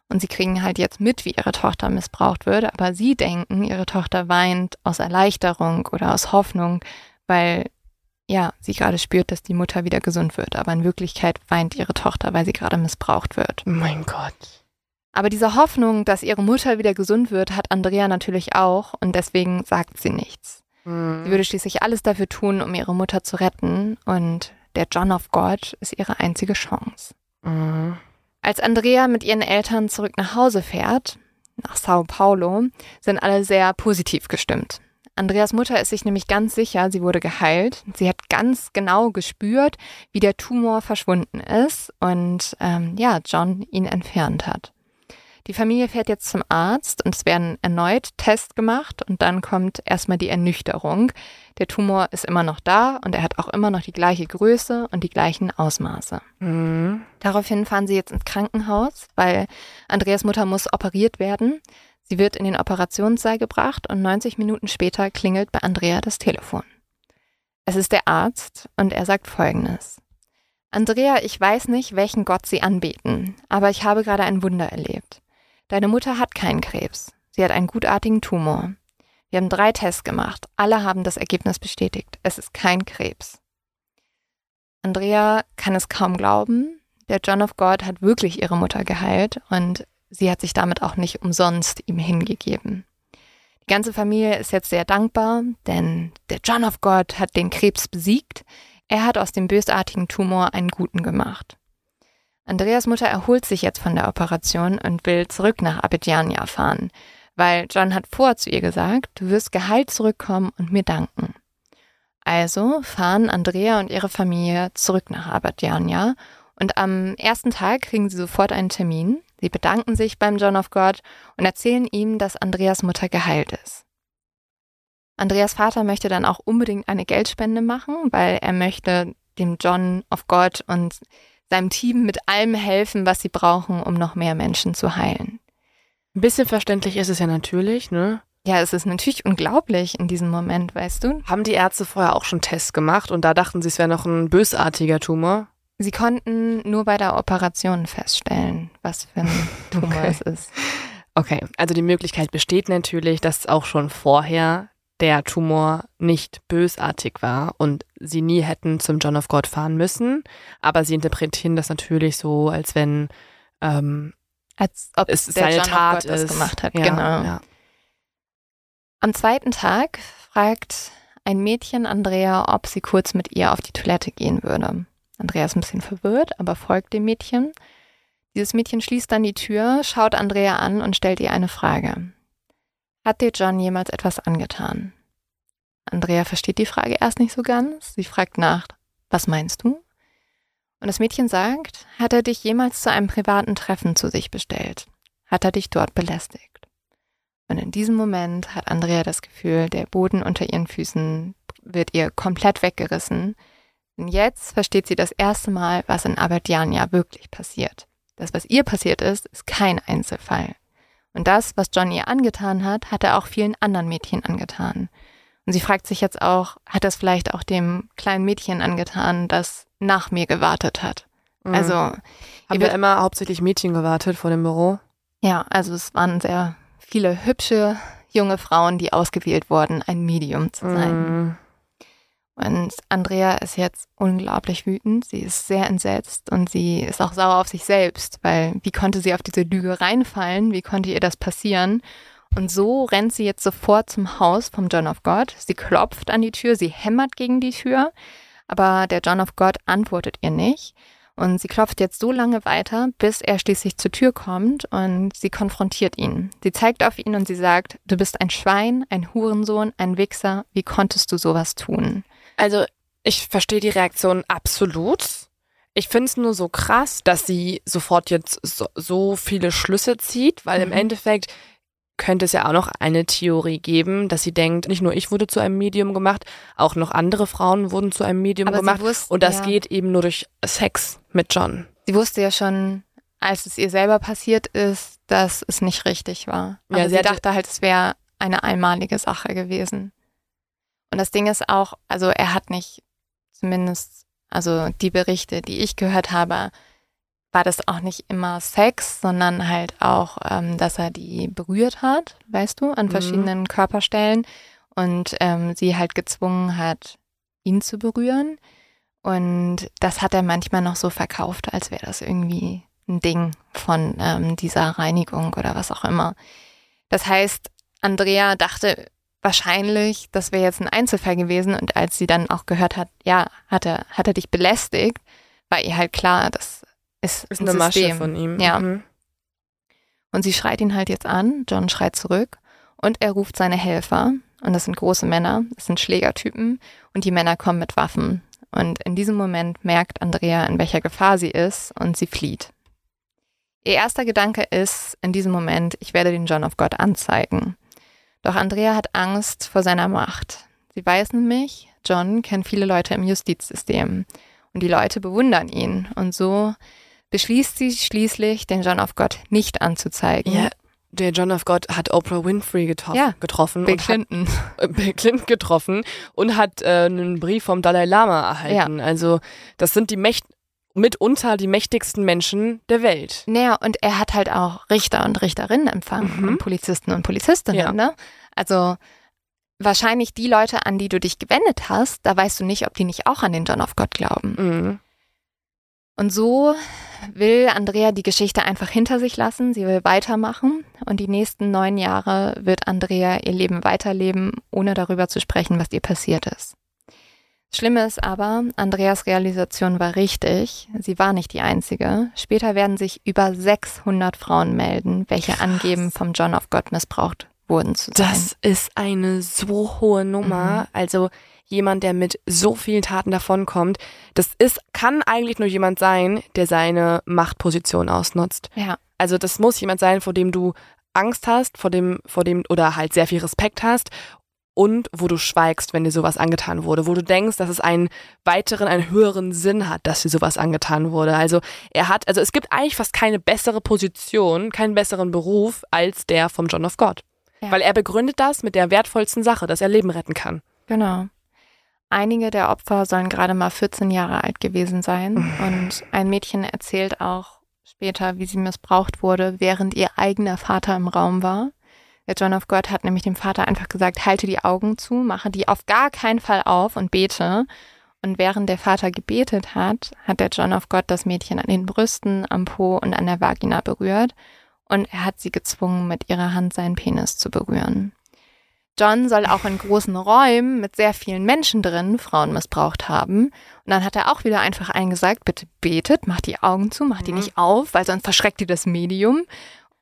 Speaker 2: Und sie kriegen halt jetzt mit, wie ihre Tochter missbraucht wird, aber sie denken, ihre Tochter weint aus Erleichterung oder aus Hoffnung, weil ja, sie gerade spürt, dass die Mutter wieder gesund wird. Aber in Wirklichkeit weint ihre Tochter, weil sie gerade missbraucht wird.
Speaker 1: Mein Gott.
Speaker 2: Aber diese Hoffnung, dass ihre Mutter wieder gesund wird, hat Andrea natürlich auch und deswegen sagt sie nichts. Sie würde schließlich alles dafür tun, um ihre Mutter zu retten und der John of God ist ihre einzige Chance.
Speaker 1: Mhm.
Speaker 2: Als Andrea mit ihren Eltern zurück nach Hause fährt, nach Sao Paulo, sind alle sehr positiv gestimmt. Andreas Mutter ist sich nämlich ganz sicher, sie wurde geheilt. Sie hat ganz genau gespürt, wie der Tumor verschwunden ist und ähm, ja, John ihn entfernt hat. Die Familie fährt jetzt zum Arzt und es werden erneut Tests gemacht und dann kommt erstmal die Ernüchterung. Der Tumor ist immer noch da und er hat auch immer noch die gleiche Größe und die gleichen Ausmaße.
Speaker 1: Mhm.
Speaker 2: Daraufhin fahren sie jetzt ins Krankenhaus, weil Andreas Mutter muss operiert werden. Sie wird in den Operationssaal gebracht und 90 Minuten später klingelt bei Andrea das Telefon. Es ist der Arzt und er sagt Folgendes. Andrea, ich weiß nicht, welchen Gott Sie anbeten, aber ich habe gerade ein Wunder erlebt. Deine Mutter hat keinen Krebs. Sie hat einen gutartigen Tumor. Wir haben drei Tests gemacht. Alle haben das Ergebnis bestätigt. Es ist kein Krebs. Andrea kann es kaum glauben. Der John of God hat wirklich ihre Mutter geheilt und sie hat sich damit auch nicht umsonst ihm hingegeben. Die ganze Familie ist jetzt sehr dankbar, denn der John of God hat den Krebs besiegt. Er hat aus dem bösartigen Tumor einen guten gemacht. Andreas Mutter erholt sich jetzt von der Operation und will zurück nach Abidjania fahren, weil John hat vor zu ihr gesagt, du wirst geheilt zurückkommen und mir danken. Also fahren Andrea und ihre Familie zurück nach Abidjania und am ersten Tag kriegen sie sofort einen Termin. Sie bedanken sich beim John of God und erzählen ihm, dass Andreas Mutter geheilt ist. Andreas Vater möchte dann auch unbedingt eine Geldspende machen, weil er möchte dem John of God und seinem Team mit allem helfen, was sie brauchen, um noch mehr Menschen zu heilen.
Speaker 1: Ein bisschen verständlich ist es ja natürlich, ne?
Speaker 2: Ja, es ist natürlich unglaublich in diesem Moment, weißt du?
Speaker 1: Haben die Ärzte vorher auch schon Tests gemacht und da dachten sie, es wäre noch ein bösartiger Tumor?
Speaker 2: Sie konnten nur bei der Operation feststellen, was für ein Tumor okay. es ist.
Speaker 1: Okay, also die Möglichkeit besteht natürlich, dass auch schon vorher der Tumor nicht bösartig war und sie nie hätten zum John of God fahren müssen. Aber sie interpretieren das natürlich so, als wenn ähm,
Speaker 2: als ob es seine John Tat ist. gemacht hat. Ja, genau. Ja. Am zweiten Tag fragt ein Mädchen Andrea, ob sie kurz mit ihr auf die Toilette gehen würde. Andrea ist ein bisschen verwirrt, aber folgt dem Mädchen. Dieses Mädchen schließt dann die Tür, schaut Andrea an und stellt ihr eine Frage. Hat dir John jemals etwas angetan? Andrea versteht die Frage erst nicht so ganz. Sie fragt nach, was meinst du? Und das Mädchen sagt, hat er dich jemals zu einem privaten Treffen zu sich bestellt? Hat er dich dort belästigt? Und in diesem Moment hat Andrea das Gefühl, der Boden unter ihren Füßen wird ihr komplett weggerissen und jetzt versteht sie das erste Mal, was in Aberdjania wirklich passiert. Das, was ihr passiert ist, ist kein Einzelfall. Und das, was John ihr angetan hat, hat er auch vielen anderen Mädchen angetan. Und sie fragt sich jetzt auch, hat das vielleicht auch dem kleinen Mädchen angetan, das nach mir gewartet hat?
Speaker 1: Mhm. Also haben wir immer hauptsächlich Mädchen gewartet vor dem Büro?
Speaker 2: Ja, also es waren sehr viele hübsche junge Frauen, die ausgewählt wurden, ein Medium zu sein. Mhm. Und Andrea ist jetzt unglaublich wütend. Sie ist sehr entsetzt und sie ist auch sauer auf sich selbst, weil wie konnte sie auf diese Lüge reinfallen? Wie konnte ihr das passieren? Und so rennt sie jetzt sofort zum Haus vom John of God. Sie klopft an die Tür, sie hämmert gegen die Tür, aber der John of God antwortet ihr nicht. Und sie klopft jetzt so lange weiter, bis er schließlich zur Tür kommt und sie konfrontiert ihn. Sie zeigt auf ihn und sie sagt, du bist ein Schwein, ein Hurensohn, ein Wichser, wie konntest du sowas tun?
Speaker 1: Also ich verstehe die Reaktion absolut. Ich finde es nur so krass, dass sie sofort jetzt so, so viele Schlüsse zieht, weil mhm. im Endeffekt könnte es ja auch noch eine Theorie geben, dass sie denkt, nicht nur ich wurde zu einem Medium gemacht, auch noch andere Frauen wurden zu einem Medium Aber gemacht. Wusste, und das ja. geht eben nur durch Sex mit John.
Speaker 2: Sie wusste ja schon, als es ihr selber passiert ist, dass es nicht richtig war. Aber ja, sie, sie dachte halt, es wäre eine einmalige Sache gewesen. Und das Ding ist auch, also er hat nicht, zumindest, also die Berichte, die ich gehört habe, war das auch nicht immer Sex, sondern halt auch, ähm, dass er die berührt hat, weißt du, an mhm. verschiedenen mhm. Körperstellen und ähm, sie halt gezwungen hat, ihn zu berühren. Und das hat er manchmal noch so verkauft, als wäre das irgendwie ein Ding von ähm, dieser Reinigung oder was auch immer. Das heißt, Andrea dachte wahrscheinlich, das wäre jetzt ein Einzelfall gewesen. Und als sie dann auch gehört hat, ja, hat er, hat er dich belästigt, war ihr halt klar, das ist, ist ein eine System. Masche von ihm. Ja. Mhm. Und sie schreit ihn halt jetzt an, John schreit zurück und er ruft seine Helfer. Und das sind große Männer, das sind Schlägertypen und die Männer kommen mit Waffen. Und in diesem Moment merkt Andrea, in welcher Gefahr sie ist und sie flieht. Ihr erster Gedanke ist in diesem Moment, ich werde den John of God anzeigen. Doch Andrea hat Angst vor seiner Macht. Sie weiß nämlich, John kennt viele Leute im Justizsystem und die Leute bewundern ihn. Und so beschließt sie schließlich, den John of God nicht anzuzeigen.
Speaker 1: Ja, der John of God hat Oprah Winfrey getroffen,
Speaker 2: Ja,
Speaker 1: getroffen
Speaker 2: Bill
Speaker 1: und
Speaker 2: Clinton.
Speaker 1: hat äh, Bill Clinton getroffen und hat äh, einen Brief vom Dalai Lama erhalten. Also das sind die Mächt mitunter die mächtigsten Menschen der Welt.
Speaker 2: Naja, und er hat halt auch Richter und Richterinnen empfangen
Speaker 1: Mhm.
Speaker 2: und Polizisten und Polizistinnen,
Speaker 1: Ja.
Speaker 2: ne? Also wahrscheinlich die Leute, an die du dich gewendet hast, da weißt du nicht, ob die nicht auch an den John of God glauben.
Speaker 1: Mhm.
Speaker 2: Und so will Andrea die Geschichte einfach hinter sich lassen. Sie will weitermachen. Und die nächsten neun Jahre wird Andrea ihr Leben weiterleben, ohne darüber zu sprechen, was ihr passiert ist. Schlimme ist aber, Andreas Realisation war richtig. Sie war nicht die einzige. Später werden sich über 600 Frauen melden, welche angeben, vom John of God missbraucht wurden zu sein.
Speaker 1: Das ist eine so hohe Nummer.
Speaker 2: Mhm.
Speaker 1: Also jemand, der mit so vielen Taten davonkommt, das ist, kann eigentlich nur jemand sein, der seine Machtposition ausnutzt.
Speaker 2: ja,
Speaker 1: Also das muss jemand sein, vor dem du Angst hast, vor dem, vor dem oder halt sehr viel Respekt hast und wo du schweigst, wenn dir sowas angetan wurde, wo du denkst, dass es einen weiteren, einen höheren Sinn hat, dass dir sowas angetan wurde. Also er hat, also es gibt eigentlich fast keine bessere Position, keinen besseren Beruf als der vom John of God.
Speaker 2: Ja.
Speaker 1: Weil er begründet das mit der wertvollsten Sache, dass er Leben retten kann.
Speaker 2: Genau. Einige der Opfer sollen gerade mal 14 Jahre alt gewesen sein. Und ein Mädchen erzählt auch später, wie sie missbraucht wurde, während ihr eigener Vater im Raum war. Der John of God hat nämlich dem Vater einfach gesagt, halte die Augen zu, mache die auf gar keinen Fall auf und bete. Und während der Vater gebetet hat, hat der John of God das Mädchen an den Brüsten, am Po und an der Vagina berührt. Und er hat sie gezwungen, mit ihrer Hand seinen Penis zu berühren. John soll auch in großen Räumen mit sehr vielen Menschen drin Frauen missbraucht haben. Und dann hat er auch wieder einfach eingesagt, bitte betet, macht die Augen zu, macht die
Speaker 1: Mhm.
Speaker 2: nicht auf, weil sonst verschreckt ihr das Medium.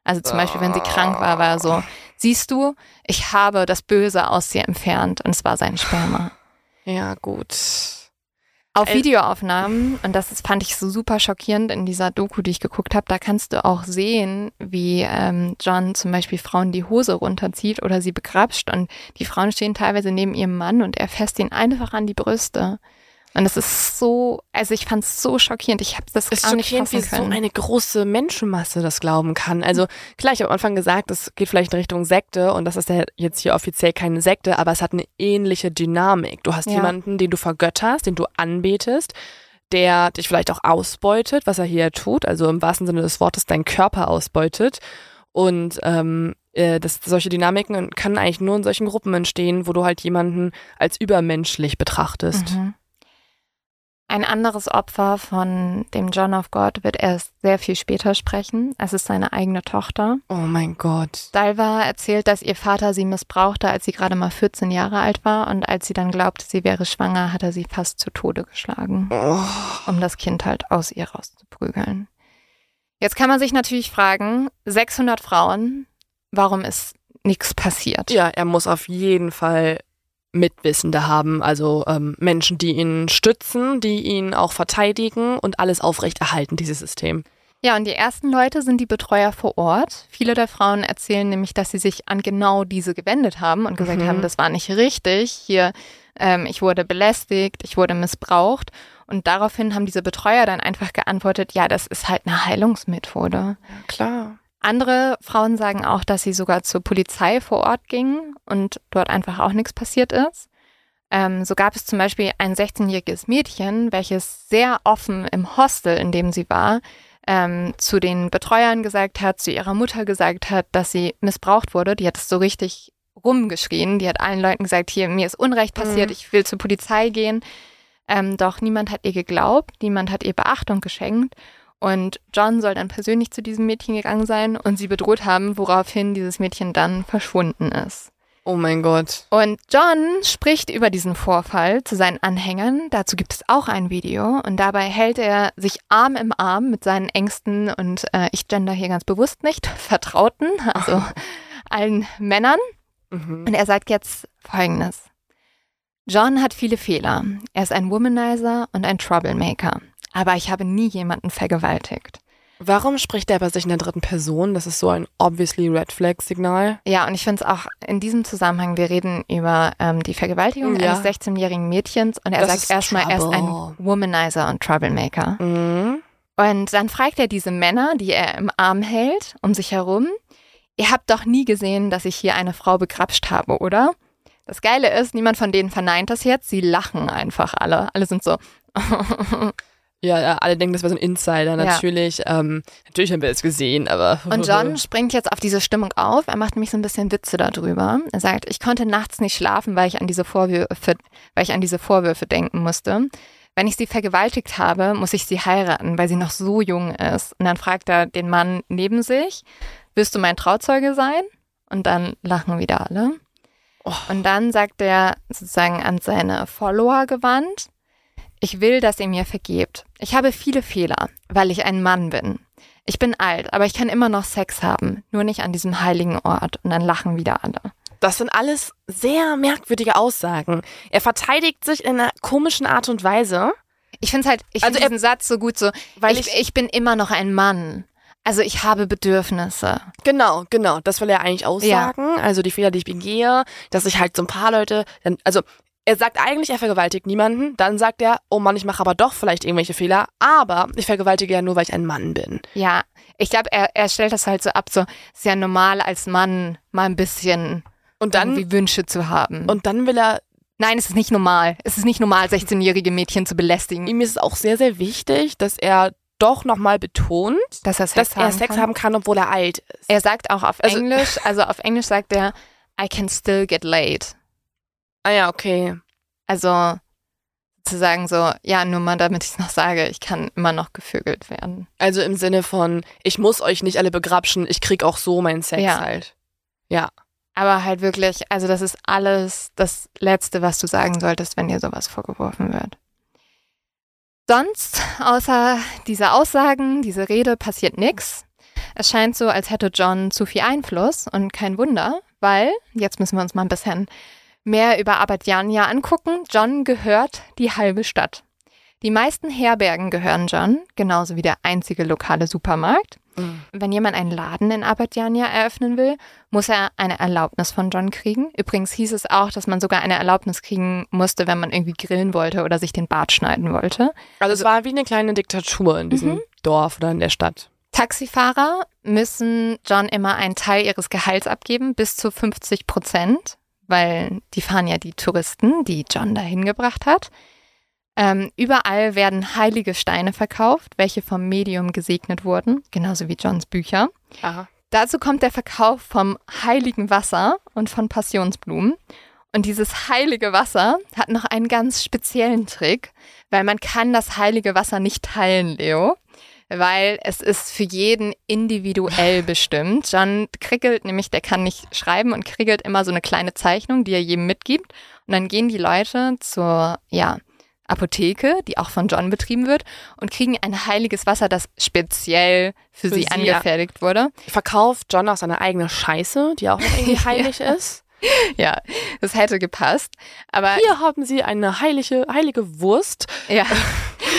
Speaker 2: Also zum Beispiel, wenn sie krank war, war er so, siehst du, ich habe das Böse aus dir entfernt und es war sein Sperma.
Speaker 1: Ja, gut.
Speaker 2: Auf. Videoaufnahmen, und das ist, fand ich so super schockierend in dieser Doku, die ich geguckt habe, da kannst du auch sehen, wie ähm, John zum Beispiel Frauen die Hose runterzieht oder sie begrapscht und die Frauen stehen teilweise neben ihrem Mann und er fässt ihn einfach an die Brüste. Und es ist so, also ich fand es so schockierend, ich habe das
Speaker 1: Es
Speaker 2: gar nicht
Speaker 1: schockierend, wie
Speaker 2: fassen
Speaker 1: so
Speaker 2: können.
Speaker 1: eine große Menschenmasse das glauben kann. Also klar, ich habe am Anfang gesagt, es geht vielleicht in Richtung Sekte und das ist ja jetzt hier offiziell keine Sekte, aber es hat eine ähnliche Dynamik. Du hast
Speaker 2: Ja.
Speaker 1: jemanden, den du vergötterst, den du anbetest, der dich vielleicht auch ausbeutet, was er hier tut, also im wahrsten Sinne des Wortes deinen Körper ausbeutet. Und ähm, äh, das, solche Dynamiken können eigentlich nur in solchen Gruppen entstehen, wo du halt jemanden als übermenschlich betrachtest.
Speaker 2: Mhm. Ein anderes Opfer von dem John of God wird erst sehr viel später sprechen. Es ist seine eigene Tochter.
Speaker 1: Oh mein Gott.
Speaker 2: Dalva erzählt, dass ihr Vater sie missbrauchte, als sie gerade mal 14 Jahre alt war und als sie dann glaubte, sie wäre schwanger, hat er sie fast zu Tode geschlagen,
Speaker 1: Oh.
Speaker 2: um das Kind halt aus ihr rauszuprügeln. Jetzt kann man sich natürlich fragen, 600 Frauen, warum ist nichts passiert?
Speaker 1: Ja, er muss auf jeden Fall Mitwissende haben, also ähm, Menschen, die ihn stützen, die ihn auch verteidigen und alles aufrechterhalten, dieses System.
Speaker 2: Ja, und die ersten Leute sind die Betreuer vor Ort. Viele der Frauen erzählen nämlich, dass sie sich an genau diese gewendet haben und gesagt
Speaker 1: Mhm.
Speaker 2: haben, das war nicht richtig. Hier, ähm, ich wurde belästigt, ich wurde missbraucht. Und daraufhin haben diese Betreuer dann einfach geantwortet, ja, das ist halt eine Heilungsmethode.
Speaker 1: Klar.
Speaker 2: Andere Frauen sagen auch, dass sie sogar zur Polizei vor Ort gingen und dort einfach auch nichts passiert ist. Ähm, so gab es zum Beispiel ein 16-jähriges Mädchen, welches sehr offen im Hostel, in dem sie war, ähm, zu den Betreuern gesagt hat, zu ihrer Mutter gesagt hat, dass sie missbraucht wurde. Die hat es so richtig rumgeschrien. Die hat allen Leuten gesagt, hier, mir ist Unrecht passiert,
Speaker 1: Mhm.
Speaker 2: ich will zur Polizei gehen. Ähm, doch niemand hat ihr geglaubt, niemand hat ihr Beachtung geschenkt. Und John soll dann persönlich zu diesem Mädchen gegangen sein und sie bedroht haben, woraufhin dieses Mädchen dann verschwunden ist.
Speaker 1: Oh mein Gott.
Speaker 2: Und John spricht über diesen Vorfall zu seinen Anhängern. Dazu gibt es auch ein Video. Und dabei hält er sich Arm im Arm mit seinen Ängsten und äh, ich gender hier ganz bewusst nicht, Vertrauten, also allen Männern.
Speaker 1: Mhm.
Speaker 2: Und er sagt jetzt Folgendes. John hat viele Fehler. Er ist ein Womanizer und ein Troublemaker. Aber ich habe nie jemanden vergewaltigt.
Speaker 1: Warum spricht er bei sich in der dritten Person? Das ist so ein obviously Red Flag Signal.
Speaker 2: Ja, und ich finde es auch in diesem Zusammenhang, wir reden über ähm, die Vergewaltigung
Speaker 1: Ja.
Speaker 2: eines 16-jährigen Mädchens und er
Speaker 1: Das
Speaker 2: sagt erstmal, er ist ein. Womanizer und Troublemaker.
Speaker 1: Mhm.
Speaker 2: Und dann fragt er diese Männer, die er im Arm hält, um sich herum, ihr habt doch nie gesehen, dass ich hier eine Frau begrapscht habe, oder? Das Geile ist, niemand von denen verneint das jetzt. Sie lachen einfach alle. Alle sind so.
Speaker 1: Ja, alle denken, das wäre so ein Insider, natürlich. Ja. Ähm, natürlich haben wir es gesehen, aber.
Speaker 2: Und John springt jetzt auf diese Stimmung auf. Er macht nämlich so ein bisschen Witze darüber. Er sagt, ich konnte nachts nicht schlafen, weil ich an diese Vorwürfe, weil ich an diese Vorwürfe denken musste. Wenn ich sie vergewaltigt habe, muss ich sie heiraten, weil sie noch so jung ist. Und dann fragt er den Mann neben sich, wirst du mein Trauzeuge sein? Und dann lachen wieder alle. Oh. Und dann sagt er sozusagen an seine Follower gewandt, ich will, dass ihr mir vergebt. Ich habe viele Fehler, weil ich ein Mann bin. Ich bin alt, aber ich kann immer noch Sex haben, nur nicht an diesem heiligen Ort. Und dann lachen wieder alle.
Speaker 1: Das sind alles sehr merkwürdige Aussagen. Er verteidigt sich in einer komischen Art und Weise.
Speaker 2: Ich finde halt, ich also finde diesen Satz so gut so, weil ich, ich, ich bin immer noch ein Mann. Also ich habe Bedürfnisse.
Speaker 1: Genau, genau. Das will er eigentlich aussagen. Ja. Also die Fehler, die ich begehe, dass ich halt so ein paar Leute, also er sagt eigentlich, er vergewaltigt niemanden. Dann sagt er, oh Mann, ich mache aber doch vielleicht irgendwelche Fehler. Aber ich vergewaltige ja nur, weil ich ein Mann bin.
Speaker 2: Ja, ich glaube, er, er stellt das halt so ab, so ist ja normal als Mann mal ein bisschen und dann, irgendwie Wünsche zu haben.
Speaker 1: Und dann will er
Speaker 2: Nein, es ist nicht normal. Es ist nicht normal, 16-jährige Mädchen zu belästigen.
Speaker 1: Ihm ist es auch sehr, sehr wichtig, dass er doch nochmal betont,
Speaker 2: dass er Sex,
Speaker 1: dass er Sex
Speaker 2: kann.
Speaker 1: haben kann, obwohl er alt ist.
Speaker 2: Er sagt auch auf also, Englisch, also auf Englisch sagt er, I can still get laid.
Speaker 1: Ah ja, okay.
Speaker 2: Also zu sagen so, ja, nur mal damit ich es noch sage, ich kann immer noch gevögelt werden.
Speaker 1: Also im Sinne von, ich muss euch nicht alle begrapschen, ich krieg auch so meinen Sex ja. halt. Ja.
Speaker 2: Aber halt wirklich, also das ist alles das Letzte, was du sagen solltest, wenn dir sowas vorgeworfen wird. Sonst, außer dieser Aussagen, diese Rede, passiert nichts. Es scheint so, als hätte John zu viel Einfluss und kein Wunder, weil, jetzt müssen wir uns mal ein bisschen mehr über Abadjania angucken. John gehört die halbe Stadt. Die meisten Herbergen gehören John, genauso wie der einzige lokale Supermarkt. Mhm. Wenn jemand einen Laden in Abadjania eröffnen will, muss er eine Erlaubnis von John kriegen. Übrigens hieß es auch, dass man sogar eine Erlaubnis kriegen musste, wenn man irgendwie grillen wollte oder sich den Bart schneiden wollte.
Speaker 1: Also es war wie eine kleine Diktatur in diesem mhm. Dorf oder in der Stadt.
Speaker 2: Taxifahrer müssen John immer einen Teil ihres Gehalts abgeben, bis zu 50 Prozent weil die fahren ja die Touristen, die John dahin gebracht hat. Ähm, überall werden heilige Steine verkauft, welche vom Medium gesegnet wurden, genauso wie Johns Bücher. Aha. Dazu kommt der Verkauf vom heiligen Wasser und von Passionsblumen. Und dieses heilige Wasser hat noch einen ganz speziellen Trick, weil man kann das heilige Wasser nicht teilen, Leo weil es ist für jeden individuell bestimmt. John kriegelt nämlich, der kann nicht schreiben und kriegelt immer so eine kleine Zeichnung, die er jedem mitgibt. Und dann gehen die Leute zur, ja, Apotheke, die auch von John betrieben wird, und kriegen ein heiliges Wasser, das speziell für, für sie, sie, angefertigt ja. wurde.
Speaker 1: Verkauft John auch seine eigene Scheiße, die auch irgendwie heilig ist.
Speaker 2: Ja, das hätte gepasst. Aber
Speaker 1: hier haben sie eine heilige, heilige Wurst.
Speaker 2: Ja.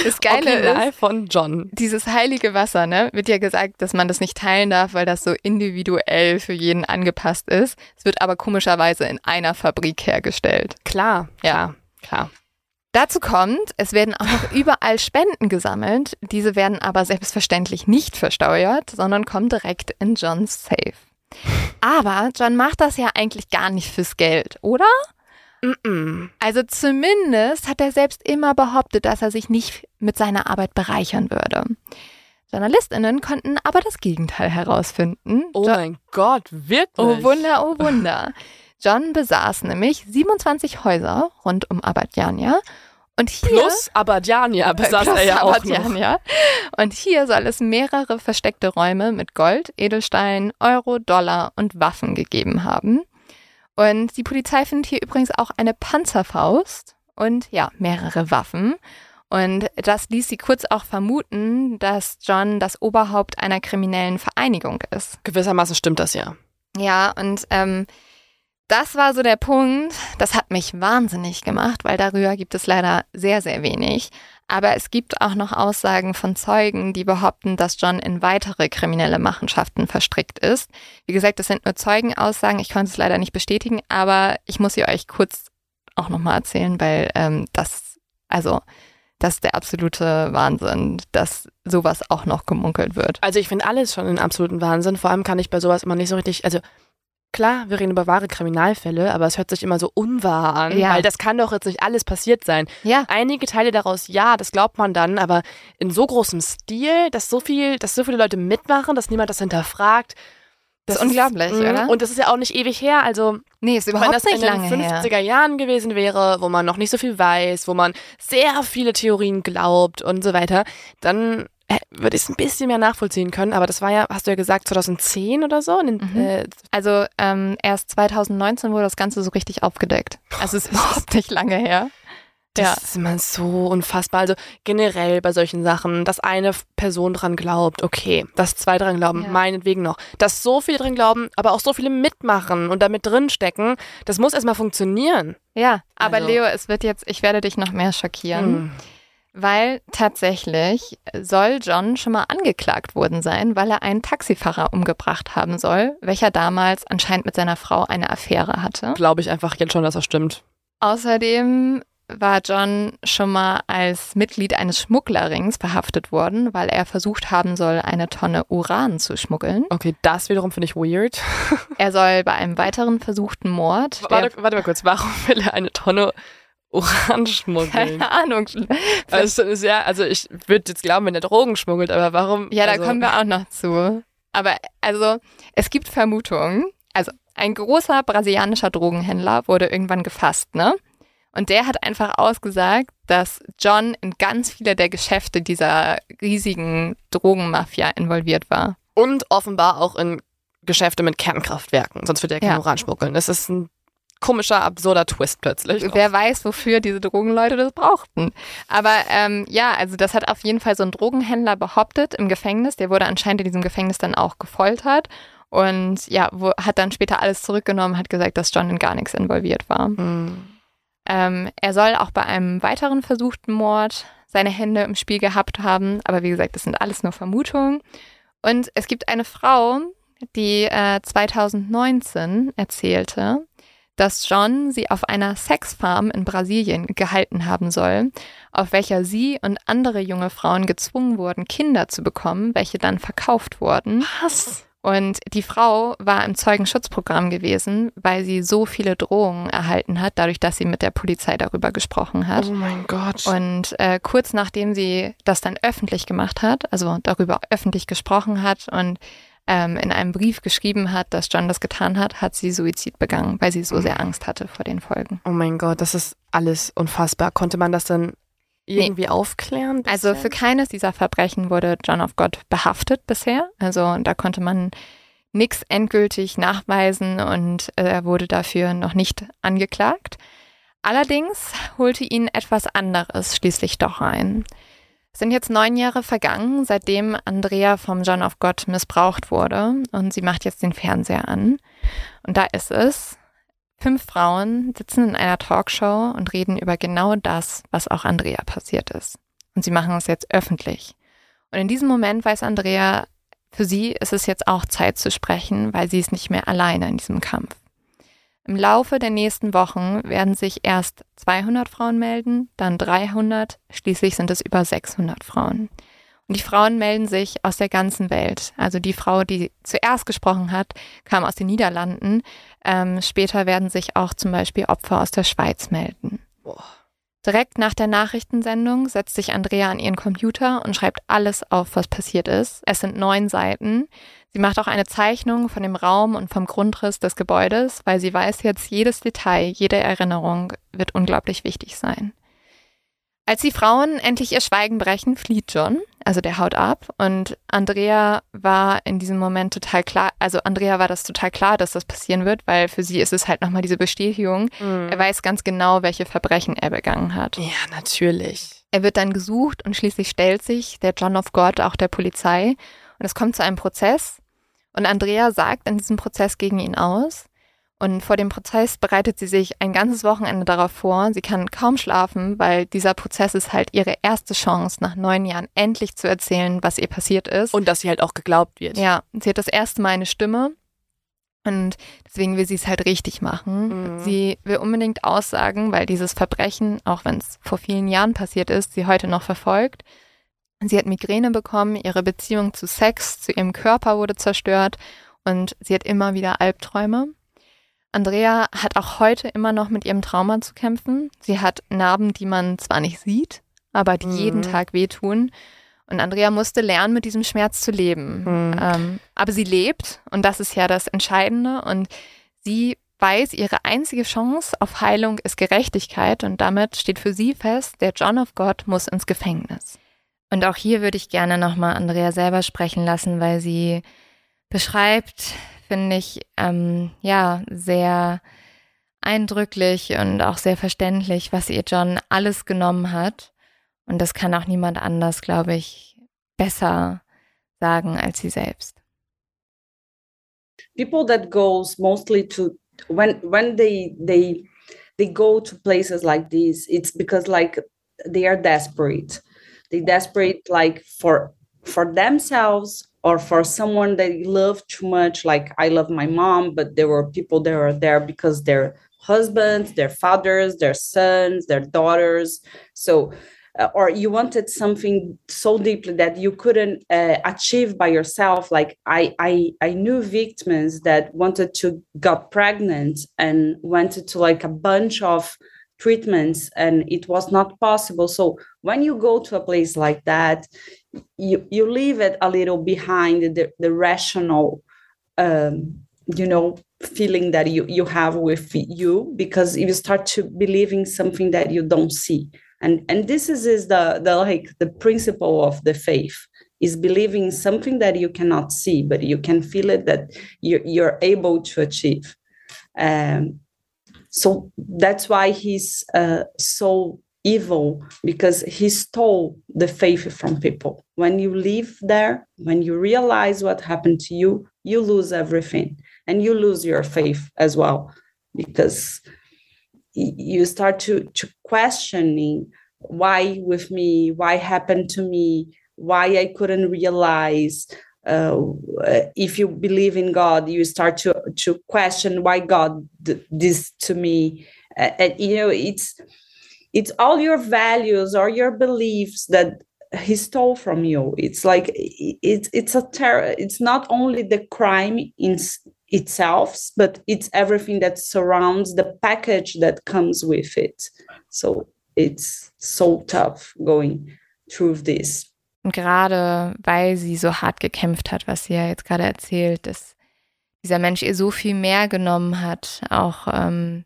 Speaker 2: Das Geile
Speaker 1: Original ist, von John.
Speaker 2: Dieses heilige Wasser, ne, wird ja gesagt, dass man das nicht teilen darf, weil das so individuell für jeden angepasst ist. Es wird aber komischerweise in einer Fabrik hergestellt.
Speaker 1: Klar, ja, klar.
Speaker 2: Dazu kommt, es werden auch noch überall Spenden gesammelt. Diese werden aber selbstverständlich nicht versteuert, sondern kommen direkt in Johns Safe. Aber John macht das ja eigentlich gar nicht fürs Geld, oder? Also zumindest hat er selbst immer behauptet, dass er sich nicht mit seiner Arbeit bereichern würde. Journalistinnen konnten aber das Gegenteil herausfinden.
Speaker 1: Oh John mein Gott, wirklich?
Speaker 2: Oh Wunder, oh Wunder. John besaß nämlich 27 Häuser rund um Abadjania und hier,
Speaker 1: plus Abadjania besaß er ja auch noch.
Speaker 2: Und hier soll es mehrere versteckte Räume mit Gold, Edelstein, Euro, Dollar und Waffen gegeben haben. Und die Polizei findet hier übrigens auch eine Panzerfaust und ja, mehrere Waffen. Und das ließ sie kurz auch vermuten, dass John das Oberhaupt einer kriminellen Vereinigung ist.
Speaker 1: Gewissermaßen stimmt das ja.
Speaker 2: Ja, und ähm, das war so der Punkt, das hat mich wahnsinnig gemacht, weil darüber gibt es leider sehr, sehr wenig. Aber es gibt auch noch Aussagen von Zeugen, die behaupten, dass John in weitere kriminelle Machenschaften verstrickt ist. Wie gesagt, das sind nur Zeugenaussagen. Ich konnte es leider nicht bestätigen, aber ich muss sie euch kurz auch nochmal erzählen, weil ähm, das, also das ist der absolute Wahnsinn, dass sowas auch noch gemunkelt wird.
Speaker 1: Also ich finde alles schon einen absoluten Wahnsinn. Vor allem kann ich bei sowas immer nicht so richtig, also klar, wir reden über wahre Kriminalfälle, aber es hört sich immer so unwahr an,
Speaker 2: Ja.
Speaker 1: weil das kann doch jetzt nicht alles passiert sein.
Speaker 2: Ja,
Speaker 1: Einige Teile daraus, ja, das glaubt man dann, aber in so großem Stil, dass so viel, dass so viele Leute mitmachen, dass niemand das hinterfragt.
Speaker 2: Das ist unglaublich,
Speaker 1: Mhm.
Speaker 2: oder?
Speaker 1: Und das ist ja auch nicht ewig her, also
Speaker 2: nee, ist
Speaker 1: wenn
Speaker 2: überhaupt
Speaker 1: das
Speaker 2: nicht
Speaker 1: in den
Speaker 2: lange her.
Speaker 1: 50er Jahren gewesen wäre, wo man noch nicht so viel weiß, wo man sehr viele Theorien glaubt und so weiter, dann würde ich es ein bisschen mehr nachvollziehen können. Aber das war ja, hast du ja gesagt, 2010 oder so. Den,
Speaker 2: Mhm.
Speaker 1: äh,
Speaker 2: Also ähm, erst 2019 wurde das Ganze so richtig aufgedeckt. Also es ist überhaupt nicht lange her.
Speaker 1: das
Speaker 2: Ja.
Speaker 1: ist immer so unfassbar. Also generell bei solchen Sachen, dass eine Person dran glaubt, okay, dass zwei dran glauben,
Speaker 2: Ja.
Speaker 1: meinetwegen noch. Dass so viele dran glauben, aber auch so viele mitmachen und damit drinstecken, das muss erstmal funktionieren.
Speaker 2: Ja, aber
Speaker 1: Also-
Speaker 2: Leo, es wird jetzt, ich werde dich noch mehr schockieren,
Speaker 1: Hm.
Speaker 2: Weil tatsächlich soll John schon mal angeklagt worden sein, weil er einen Taxifahrer umgebracht haben soll, welcher damals anscheinend mit seiner Frau eine Affäre hatte.
Speaker 1: Glaube ich einfach jetzt schon, dass das stimmt.
Speaker 2: Außerdem war John schon mal als Mitglied eines Schmugglerrings verhaftet worden, weil er versucht haben soll, eine Tonne Uran zu schmuggeln.
Speaker 1: Okay, das wiederum finde ich weird.
Speaker 2: Er soll bei einem weiteren versuchten Mord,
Speaker 1: Warte, warte mal kurz, warum will er eine Tonne Uran schmuggeln?
Speaker 2: keine Ahnung,
Speaker 1: Also, ist ja, also ich würde jetzt glauben, wenn er Drogen schmuggelt, aber warum?
Speaker 2: Ja, da
Speaker 1: also,
Speaker 2: kommen wir auch noch zu. Aber also, es gibt Vermutungen. Also, ein großer brasilianischer Drogenhändler wurde irgendwann gefasst, ne? Und der hat einfach ausgesagt, dass John in ganz viele der Geschäfte dieser riesigen Drogenmafia involviert war.
Speaker 1: Und offenbar auch in Geschäfte mit Kernkraftwerken, sonst würde er keinen
Speaker 2: Ja.
Speaker 1: Uran schmuggeln. Das ist ein komischer, absurder Twist plötzlich.
Speaker 2: Wer weiß, wofür diese Drogenleute das brauchten. Aber ähm, ja, also das hat auf jeden Fall so ein Drogenhändler behauptet im Gefängnis. Der wurde anscheinend in diesem Gefängnis dann auch gefoltert. Und ja, wo, hat dann später alles zurückgenommen, hat gesagt, dass John in gar nichts involviert war.
Speaker 1: Hm.
Speaker 2: Ähm, er soll auch bei einem weiteren versuchten Mord seine Hände im Spiel gehabt haben. Aber wie gesagt, das sind alles nur Vermutungen. Und es gibt eine Frau, die äh, 2019 erzählte, dass John sie auf einer Sexfarm in Brasilien gehalten haben soll, auf welcher sie und andere junge Frauen gezwungen wurden, Kinder zu bekommen, welche dann verkauft wurden.
Speaker 1: Was?
Speaker 2: Und die Frau war im Zeugenschutzprogramm gewesen, weil sie so viele Drohungen erhalten hat, dadurch, dass sie mit der Polizei darüber gesprochen hat.
Speaker 1: Oh mein Gott.
Speaker 2: Und äh, kurz nachdem sie das dann öffentlich gemacht hat, also darüber öffentlich gesprochen hat und ähm, in einem Brief geschrieben hat, dass John das getan hat, hat sie Suizid begangen, weil sie so sehr Angst hatte vor den Folgen.
Speaker 1: oh mein Gott, das ist alles unfassbar. Konnte man das dann irgendwie aufklären?
Speaker 2: Also für keines dieser Verbrechen wurde John of God behaftet bisher. Also da konnte man nichts endgültig nachweisen und äh, er wurde dafür noch nicht angeklagt. Allerdings holte ihn etwas anderes schließlich doch ein. Sind jetzt neun Jahre vergangen, seitdem Andrea vom John of God missbraucht wurde und sie macht jetzt den Fernseher an. Und da ist es. Fünf Frauen sitzen in einer Talkshow und reden über genau das, was auch Andrea passiert ist. Und sie machen es jetzt öffentlich. Und in diesem Moment weiß Andrea, für sie ist es jetzt auch Zeit zu sprechen, weil sie ist nicht mehr alleine in diesem Kampf. Im Laufe der nächsten Wochen werden sich erst 200 Frauen melden, dann 300, schließlich sind es über 600 Frauen. Und die Frauen melden sich aus der ganzen Welt. Also die Frau, die zuerst gesprochen hat, kam aus den Niederlanden. Ähm, später werden sich auch zum Beispiel Opfer aus der Schweiz melden.
Speaker 1: Boah.
Speaker 2: Direkt nach der Nachrichtensendung setzt sich Andrea an ihren Computer und schreibt alles auf, was passiert ist. Es sind neun Seiten. Sie macht auch eine Zeichnung von dem Raum und vom Grundriss des Gebäudes, weil sie weiß jetzt, jedes Detail, jede Erinnerung wird unglaublich wichtig sein. Als die Frauen endlich ihr Schweigen brechen, flieht John, also der haut ab. Und Andrea war in diesem Moment total klar, also Andrea war das total klar, dass das passieren wird, weil für sie ist es halt nochmal diese Bestätigung.
Speaker 1: Mhm.
Speaker 2: Er weiß ganz genau, welche Verbrechen er begangen hat.
Speaker 1: Ja, natürlich.
Speaker 2: Er wird dann gesucht und schließlich stellt sich der John of God auch der Polizei. Und es kommt zu einem Prozess. Und Andrea sagt in diesem Prozess gegen ihn aus. Und vor dem Prozess bereitet sie sich ein ganzes Wochenende darauf vor. Sie kann kaum schlafen, weil dieser Prozess ist halt ihre erste Chance, nach neun Jahren endlich zu erzählen, was ihr passiert ist.
Speaker 1: Und dass sie halt auch geglaubt wird.
Speaker 2: Ja, sie hat das erste Mal eine Stimme. Und deswegen will sie es halt richtig machen. Mhm. Sie will unbedingt aussagen, weil dieses Verbrechen, auch wenn es vor vielen Jahren passiert ist, sie heute noch verfolgt. Sie hat Migräne bekommen, ihre Beziehung zu Sex, zu ihrem Körper wurde zerstört und sie hat immer wieder Albträume. Andrea hat auch heute immer noch mit ihrem Trauma zu kämpfen. Sie hat Narben, die man zwar nicht sieht, aber die mhm. jeden Tag wehtun. Und Andrea musste lernen, mit diesem Schmerz zu leben. Mhm. Ähm, aber sie lebt und das ist ja das Entscheidende. Und sie weiß, ihre einzige Chance auf Heilung ist Gerechtigkeit und damit steht für sie fest, der John of God muss ins Gefängnis. Und auch hier würde ich gerne nochmal Andrea selber sprechen lassen, weil sie beschreibt, finde ich, ähm, ja, sehr eindrücklich und auch sehr verständlich, was ihr John alles genommen hat und das kann auch niemand anders, glaube ich, besser sagen als sie selbst.
Speaker 3: People that goes mostly to when when they they they go to places like this, it's because like they are desperate. They desperate like for for themselves or for someone that you love too much. Like I love my mom, but there were people that were there because their husbands, their fathers, their sons, their daughters. So uh, or you wanted something so deeply that you couldn't uh, achieve by yourself like I, I i knew victims that wanted to got pregnant and went to like a bunch of treatments and it was not possible so when you go to a place like that you you leave it a little behind the, the rational um, you know feeling that you you have with you because if you start to believe in something that you don't see. And and this is, is the the like the principle of the faith is believing something that you cannot see but you can feel it that you're, you're able to achieve. Um, so that's why he's uh, so evil because he stole the faith from people. When you live there when you realize what happened to you you lose everything. And you lose your faith as well because you start to to questioning why with me why happened to me why i couldn't realize uh, if you believe in god you start to to question why god did this to me. And you know it's it's all your values or your beliefs that he stole from you it's like it's it's a terror it's not only the crime in itself, but it's everything that surrounds the package that comes with it. So it's so tough going through this.
Speaker 2: Gerade weil sie so hart gekämpft hat, was sie ja jetzt gerade erzählt, dass dieser Mensch ihr so viel mehr genommen hat, auch ähm,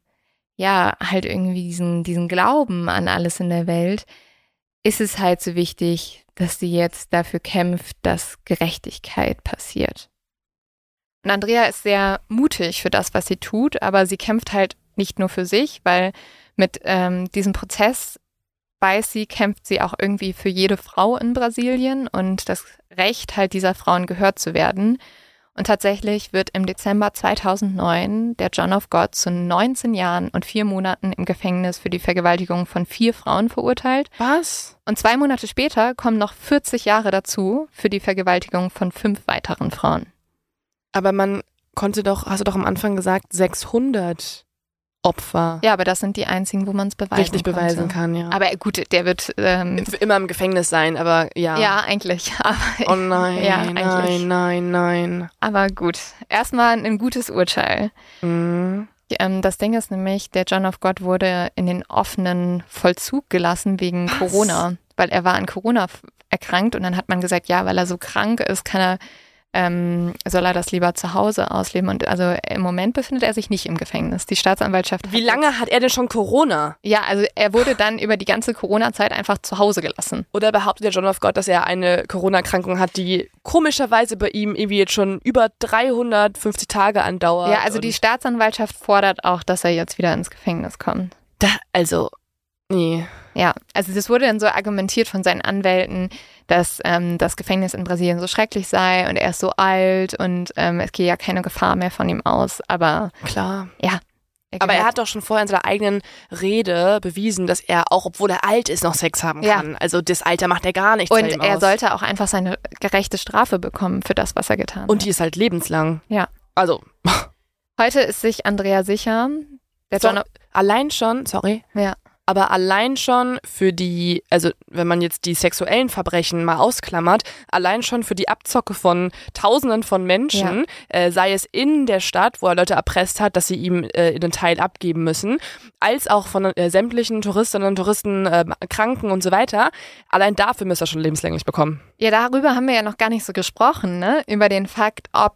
Speaker 2: ja, halt irgendwie diesen, diesen Glauben an alles in der Welt, ist es halt so wichtig, dass sie jetzt dafür kämpft, dass Gerechtigkeit passiert. Und Andrea ist sehr mutig für das, was sie tut, aber sie kämpft halt nicht nur für sich, weil mit ähm, diesem Prozess weiß sie, kämpft sie auch irgendwie für jede Frau in Brasilien und das Recht halt dieser Frauen gehört zu werden. Und tatsächlich wird im Dezember 2009 der John of God zu 19 Jahren und vier Monaten im Gefängnis für die Vergewaltigung von vier Frauen verurteilt.
Speaker 1: Was?
Speaker 2: Und zwei Monate später kommen noch 40 Jahre dazu für die Vergewaltigung von fünf weiteren Frauen.
Speaker 1: Aber man konnte doch, hast du doch am Anfang gesagt, 600 Opfer.
Speaker 2: Ja, aber das sind die einzigen, wo man es beweisen
Speaker 1: Richtig konnte. beweisen kann, ja.
Speaker 2: Aber gut, der wird ähm,
Speaker 1: immer im Gefängnis sein, aber ja.
Speaker 2: Ja, eigentlich. Aber,
Speaker 1: oh nein, ja, nein, nein, nein.
Speaker 2: Aber gut, erstmal ein gutes Urteil. Mhm. Ähm, das Ding ist nämlich, der John of God wurde in den offenen Vollzug gelassen wegen Was? Corona, weil er war an Corona erkrankt und dann hat man gesagt, ja, weil er so krank ist, kann er ähm, soll er das lieber zu Hause ausleben. Und also im Moment befindet er sich nicht im Gefängnis. Die Staatsanwaltschaft.
Speaker 1: Wie lange hat er denn schon Corona?
Speaker 2: Ja, also er wurde dann über die ganze Corona-Zeit einfach zu Hause gelassen.
Speaker 1: Oder behauptet der John of God, dass er eine Corona-Erkrankung hat, die komischerweise bei ihm irgendwie jetzt schon über 350 Tage andauert?
Speaker 2: Ja, also die Staatsanwaltschaft fordert auch, dass er jetzt wieder ins Gefängnis kommt.
Speaker 1: Da, also, nee.
Speaker 2: Ja, also das wurde dann so argumentiert von seinen Anwälten, dass ähm, das Gefängnis in Brasilien so schrecklich sei und er ist so alt und ähm, es gehe ja keine Gefahr mehr von ihm aus. Aber
Speaker 1: klar,
Speaker 2: ja.
Speaker 1: Er Aber er hat doch schon vorher in seiner eigenen Rede bewiesen, dass er auch, obwohl er alt ist, noch Sex haben kann. Ja. Also das Alter macht er gar nichts.
Speaker 2: Und er aus. sollte auch einfach seine gerechte Strafe bekommen für das, was er getan
Speaker 1: hat. Und die ist halt lebenslang.
Speaker 2: Ja.
Speaker 1: Also.
Speaker 2: Heute ist sich Andrea sicher. Der
Speaker 1: So,
Speaker 2: John
Speaker 1: allein schon, sorry.
Speaker 2: Ja.
Speaker 1: Aber allein schon für die, also wenn man jetzt die sexuellen Verbrechen mal ausklammert, allein schon für die Abzocke von Tausenden von Menschen, äh, sei es in der Stadt, wo er Leute erpresst hat, dass sie ihm äh, den Teil abgeben müssen, als auch von äh, sämtlichen Touristinnen und Touristen, äh, Kranken und so weiter, allein dafür müsste er schon lebenslänglich bekommen.
Speaker 2: Ja, darüber haben wir ja noch gar nicht so gesprochen, ne? Über den Fakt, ob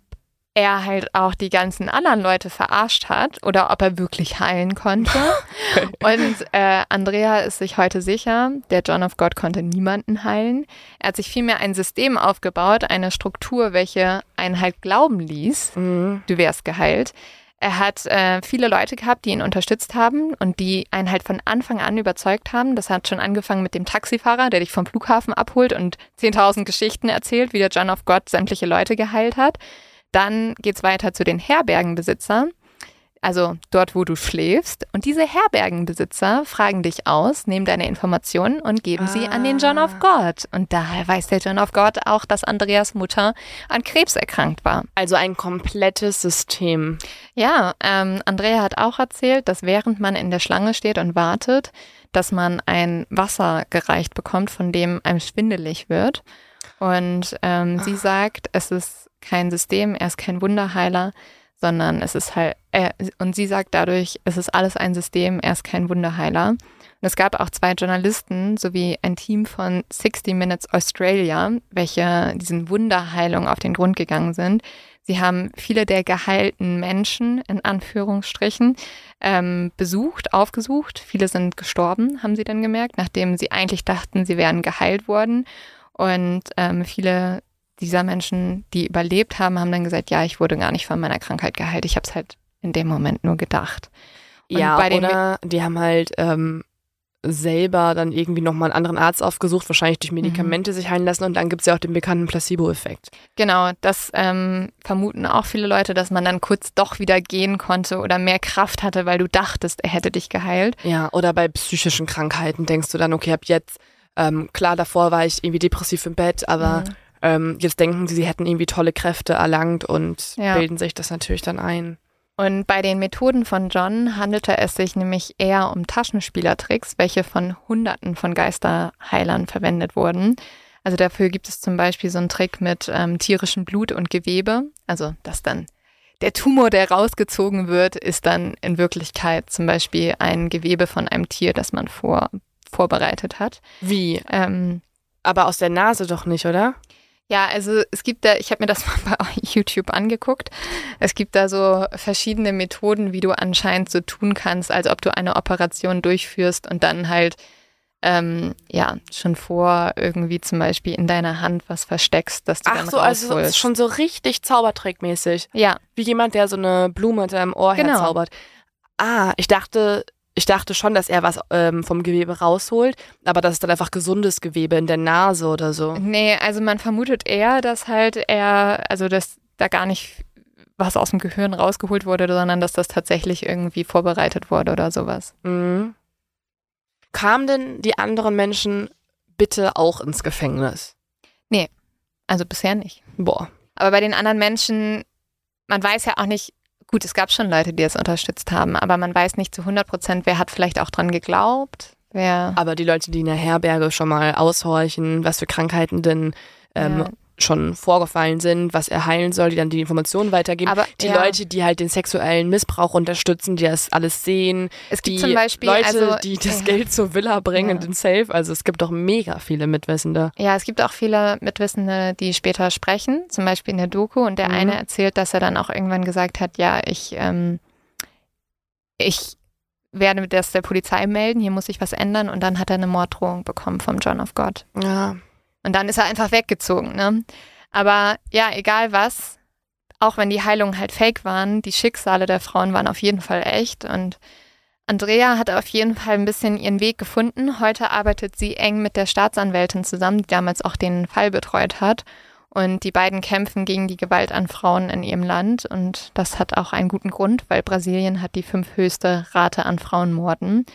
Speaker 2: er halt auch die ganzen anderen Leute verarscht hat oder ob er wirklich heilen konnte. Und äh, Andrea ist sich heute sicher, der John of God konnte niemanden heilen. Er hat sich vielmehr ein System aufgebaut, eine Struktur, welche einen halt glauben ließ,
Speaker 1: Mhm.
Speaker 2: du wärst geheilt. Er hat äh, viele Leute gehabt, die ihn unterstützt haben und die einen halt von Anfang an überzeugt haben. Das hat schon angefangen mit dem Taxifahrer, der dich vom Flughafen abholt und 10.000 Geschichten erzählt, wie der John of God sämtliche Leute geheilt hat. Dann geht's weiter zu den Herbergenbesitzern, also dort, wo du schläfst. Und diese Herbergenbesitzer fragen dich aus, nehmen deine Informationen und geben sie an den John of God. Und daher weiß der John of God auch, dass Andreas Mutter an Krebs erkrankt war.
Speaker 1: Also ein komplettes System.
Speaker 2: Ja, ähm, Andrea hat auch erzählt, dass während man in der Schlange steht und wartet, dass man ein Wasser gereicht bekommt, von dem einem schwindelig wird. Und ähm, sie sagt, es ist kein System, er ist kein Wunderheiler, sondern es ist halt, äh, und sie sagt dadurch, es ist alles ein System, er ist kein Wunderheiler. Und es gab auch zwei Journalisten sowie ein Team von 60 Minutes Australia, welche diesen Wunderheilungen auf den Grund gegangen sind. Sie haben viele der geheilten Menschen, in Anführungsstrichen, ähm, besucht, aufgesucht. Viele sind gestorben, haben sie dann gemerkt, nachdem sie eigentlich dachten, sie wären geheilt worden. Und ähm, viele dieser Menschen, die überlebt haben, haben dann gesagt, ja, ich wurde gar nicht von meiner Krankheit geheilt. Ich habe es halt in dem Moment nur gedacht. Und
Speaker 1: ja,
Speaker 2: bei den-
Speaker 1: oder die haben halt ähm, selber dann irgendwie nochmal einen anderen Arzt aufgesucht, wahrscheinlich durch Medikamente sich heilen lassen und dann gibt's ja auch den bekannten Placebo-Effekt.
Speaker 2: Genau, das ähm, vermuten auch viele Leute, dass man dann kurz doch wieder gehen konnte oder mehr Kraft hatte, weil du dachtest, er hätte dich geheilt.
Speaker 1: Ja, oder bei psychischen Krankheiten denkst du dann, okay, ab jetzt, ähm, klar, davor war ich irgendwie depressiv im Bett, aber
Speaker 2: Mhm.
Speaker 1: Ähm, jetzt denken sie, sie hätten irgendwie tolle Kräfte erlangt und
Speaker 2: Ja.
Speaker 1: bilden sich das natürlich dann ein.
Speaker 2: Und bei den Methoden von John handelte es sich nämlich eher um Taschenspielertricks, welche von Hunderten von Geisterheilern verwendet wurden. Also dafür gibt es zum Beispiel so einen Trick mit ähm, tierischem Blut und Gewebe. Also dass dann der Tumor, der rausgezogen wird, ist dann in Wirklichkeit zum Beispiel ein Gewebe von einem Tier, das man vor, vorbereitet hat.
Speaker 1: Wie?
Speaker 2: Ähm,
Speaker 1: Aber aus der Nase doch nicht, oder?
Speaker 2: Ja, also es gibt da, ich habe mir das mal bei YouTube angeguckt. Es gibt da so verschiedene Methoden, wie du anscheinend so tun kannst, als ob du eine Operation durchführst und dann halt ähm, ja schon vor irgendwie zum Beispiel in deiner Hand was versteckst, dass du
Speaker 1: Ach
Speaker 2: dann
Speaker 1: so, also es
Speaker 2: rausholst.
Speaker 1: ist schon so richtig Zaubertrickmäßig.
Speaker 2: ja,
Speaker 1: Wie jemand, der so eine Blume hinter deinem Ohr
Speaker 2: Genau.
Speaker 1: herzaubert. Ah, ich dachte, ich dachte schon, dass er was ähm, vom Gewebe rausholt, aber das ist dann einfach gesundes Gewebe in der Nase oder so.
Speaker 2: nee, also man vermutet eher, dass halt er, also dass da gar nicht was aus dem Gehirn rausgeholt wurde, sondern dass das tatsächlich irgendwie vorbereitet wurde oder sowas.
Speaker 1: Mhm. Kamen denn die anderen Menschen bitte auch ins Gefängnis?
Speaker 2: Also bisher nicht.
Speaker 1: Boah.
Speaker 2: Aber bei den anderen Menschen, man weiß ja auch nicht, gut, es gab schon Leute, die es unterstützt haben, aber man weiß nicht zu 100 Prozent, wer hat vielleicht auch dran geglaubt, wer.
Speaker 1: Aber die Leute, die in der Herberge schon mal aushorchen, was für Krankheiten denn ähm,
Speaker 2: Ja.
Speaker 1: Schon vorgefallen sind, was er heilen soll, die dann die Informationen weitergeben.
Speaker 2: Aber
Speaker 1: die
Speaker 2: ja.
Speaker 1: Leute, die halt den sexuellen Missbrauch unterstützen, die das alles sehen.
Speaker 2: es
Speaker 1: Die
Speaker 2: gibt zum Beispiel,
Speaker 1: Leute,
Speaker 2: also,
Speaker 1: die das
Speaker 2: ja.
Speaker 1: Geld zur Villa bringen,
Speaker 2: Ja.
Speaker 1: den Safe. Also es gibt doch mega viele Mitwissende.
Speaker 2: Ja, es gibt auch viele Mitwissende, die später sprechen, zum Beispiel in der Doku. Und der
Speaker 1: Mhm.
Speaker 2: eine erzählt, dass er dann auch irgendwann gesagt hat, ja, ich, ähm, ich werde das der Polizei melden, hier muss ich was ändern. Und dann hat er eine Morddrohung bekommen vom John of God.
Speaker 1: Ja.
Speaker 2: Und dann ist er einfach weggezogen, ne? Aber ja, egal was, auch wenn die Heilungen halt fake waren, die Schicksale der Frauen waren auf jeden Fall echt. Und Andrea hat auf jeden Fall ein bisschen ihren Weg gefunden. Heute arbeitet sie eng mit der Staatsanwältin zusammen, die damals auch den Fall betreut hat. Und die beiden kämpfen gegen die Gewalt an Frauen in ihrem Land. Und das hat auch einen guten Grund, weil Brasilien hat die fünfhöchste Rate an Frauenmorden.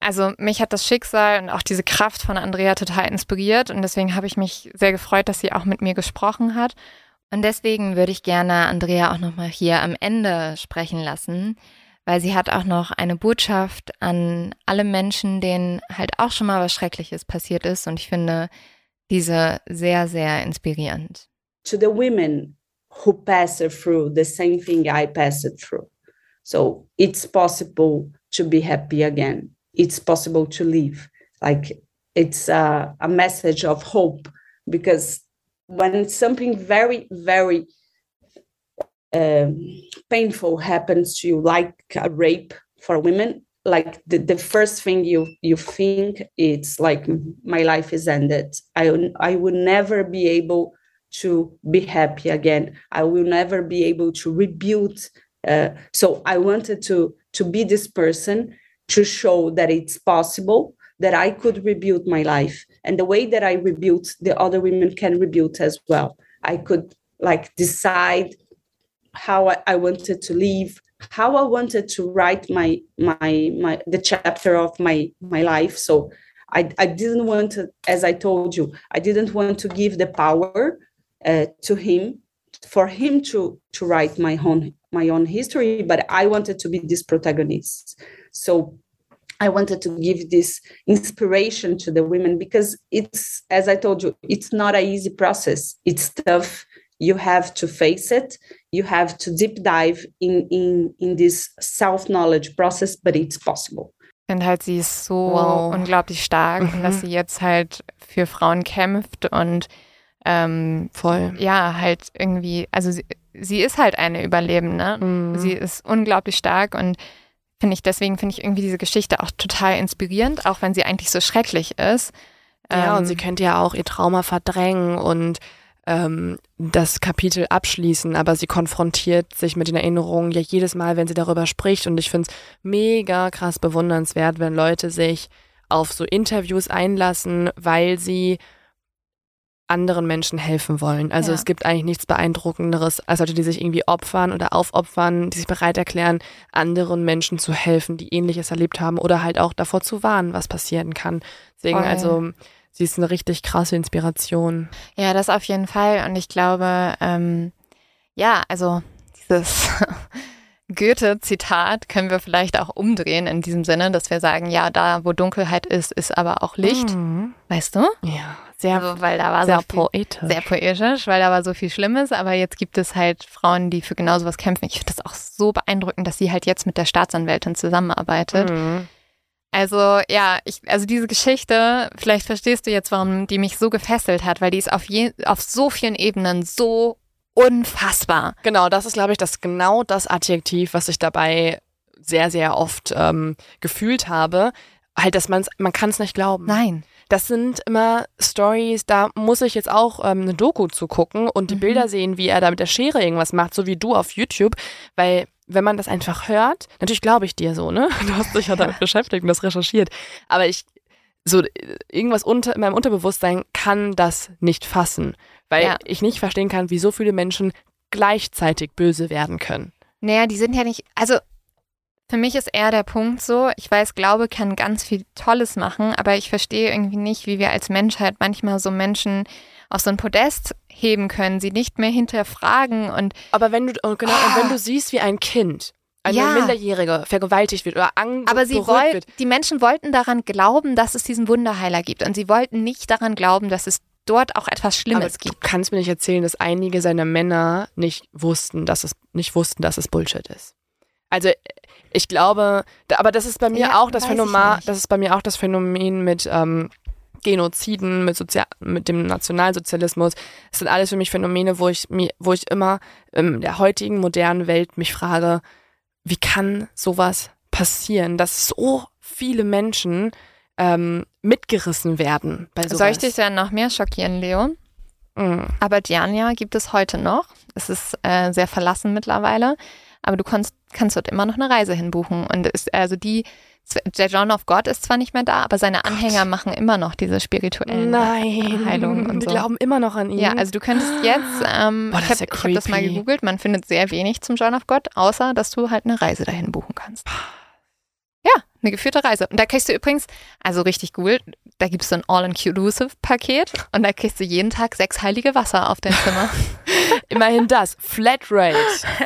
Speaker 2: Also mich hat das Schicksal und auch diese Kraft von Andrea total inspiriert und deswegen habe ich mich sehr gefreut, dass sie auch mit mir gesprochen hat.
Speaker 4: Und deswegen würde ich gerne Andrea auch nochmal hier am Ende sprechen lassen, weil sie hat auch noch eine Botschaft an alle Menschen, denen halt auch schon mal was Schreckliches passiert ist. Und ich finde diese sehr, sehr inspirierend.
Speaker 3: To the women who passed through the same thing I passed through. So it's possible to be happy again. It's possible to live. Like it's a, a message of hope because when something very, very um, painful happens to you, like a rape for women, like the, the first thing you you think it's like my life is ended. I I will never be able to be happy again. I will never be able to rebuild. Uh, so I wanted to to be this person to show that it's possible that I could rebuild my life. And the way that I rebuilt, the other women can rebuild as well. I could like decide how I, I wanted to live, how I wanted to write my my my the chapter of my my life. So I, I didn't want to, as I told you, I didn't want to give the power uh, to him for him to to write my own my own history, but I wanted to be this protagonist. So I wanted to give this inspiration to the women because it's, as I told you, it's not an easy process. It's tough. You have to face it. You have to deep dive in, in, in this self-knowledge process, but it's possible.
Speaker 2: Ich finde halt, sie ist so wow. unglaublich stark mhm. und dass sie jetzt halt für Frauen kämpft und ähm, voll. Ja, halt irgendwie, also sie, sie ist halt eine Überlebende. Mhm. Sie ist unglaublich stark und finde ich, deswegen finde ich irgendwie diese Geschichte auch total inspirierend, auch wenn sie eigentlich so schrecklich ist.
Speaker 1: Ja, ähm, und sie könnte ja auch ihr Trauma verdrängen und ähm, das Kapitel abschließen, aber sie konfrontiert sich mit den Erinnerungen ja jedes Mal, wenn sie darüber spricht. Und ich finde es mega krass bewundernswert, wenn Leute sich auf so Interviews einlassen, weil sie anderen Menschen helfen wollen. Also ja. es gibt eigentlich nichts Beeindruckenderes als Leute, die sich irgendwie opfern oder aufopfern, die sich bereit erklären, anderen Menschen zu helfen, die ähnliches erlebt haben oder halt auch davor zu warnen, was passieren kann. Deswegen, Voll. also sie ist eine richtig krasse Inspiration.
Speaker 2: Ja, das auf jeden Fall. Und ich glaube, ähm, ja, also dieses Goethe-Zitat können wir vielleicht auch umdrehen in diesem Sinne, dass wir sagen, ja, da wo Dunkelheit ist, ist aber auch Licht. Mhm. Weißt du?
Speaker 1: Ja, sehr,
Speaker 2: also, weil da war sehr so viel, poetisch. Sehr poetisch, weil da war so viel Schlimmes, aber jetzt gibt es halt Frauen, die für genau sowas kämpfen. Ich finde das auch so beeindruckend, dass sie halt jetzt mit der Staatsanwältin zusammenarbeitet. Mhm. Also ja, ich, also diese Geschichte, vielleicht verstehst du jetzt, warum die mich so gefesselt hat, weil die ist auf, je, auf so vielen Ebenen so unfassbar.
Speaker 1: Genau, das ist, glaube ich, das genau das Adjektiv, was ich dabei sehr, sehr oft ähm, gefühlt habe. Halt, dass man's, man kann es nicht glauben.
Speaker 2: Nein.
Speaker 1: Das sind immer Stories, da muss ich jetzt auch ähm, eine Doku zu gucken und die mhm. Bilder sehen, wie er da mit der Schere irgendwas macht, so wie du auf YouTube, weil wenn man das einfach hört, natürlich glaube ich dir so, ne? Du hast dich ja damit beschäftigt und das recherchiert, aber ich so irgendwas unter in meinem Unterbewusstsein kann das nicht fassen weil ja. ich nicht verstehen kann, wie so viele Menschen gleichzeitig böse werden können.
Speaker 2: Naja, die sind ja nicht, also für mich ist eher der Punkt so, ich weiß, Glaube kann ganz viel Tolles machen, aber ich verstehe irgendwie nicht, wie wir als Menschheit manchmal so Menschen auf so ein Podest heben können, sie nicht mehr hinterfragen und.
Speaker 1: Aber wenn du, oh, genau, oh. und wenn du siehst, wie ein Kind, eine ja. Minderjährige vergewaltigt wird oder Angst
Speaker 2: Aber sie wollen, die Menschen wollten daran glauben, dass es diesen Wunderheiler gibt und sie wollten nicht daran glauben, dass es dort auch etwas Schlimmes
Speaker 1: aber
Speaker 2: gibt.
Speaker 1: Du kannst mir nicht erzählen, dass einige seiner Männer nicht wussten, dass es nicht wussten, dass es Bullshit ist. Also ich glaube, aber das ist bei mir ja, auch das Phänomen, das ist bei mir auch das Phänomen mit ähm, Genoziden, mit, Sozial mit dem Nationalsozialismus. Das sind alles für mich Phänomene, wo ich mir, wo ich immer in der heutigen modernen Welt mich frage, wie kann sowas passieren, dass so viele Menschen ähm, mitgerissen werden bei sowas.
Speaker 2: Soll ich dich dann noch mehr schockieren, Leo? Mhm. Aber Diania gibt es heute noch. Es ist äh, sehr verlassen mittlerweile, aber du kannst, kannst dort immer noch eine Reise hinbuchen. Und ist, also die, der John of God ist zwar nicht mehr da, aber seine Anhänger Gott. machen immer noch diese spirituellen
Speaker 1: Nein.
Speaker 2: Heilungen und
Speaker 1: Die
Speaker 2: so.
Speaker 1: glauben immer noch an ihn.
Speaker 2: Ja, also du könntest jetzt, ähm, Boah, ich habe ja hab das mal gegoogelt, man findet sehr wenig zum John of God, außer dass du halt eine Reise dahin buchen kannst. Ja, eine geführte Reise. Und da kriegst du übrigens, also richtig cool, da gibt es so ein All-Inclusive-Paket und da kriegst du jeden Tag sechs heilige Wasser auf dein Zimmer.
Speaker 1: Immerhin das. Flatrate.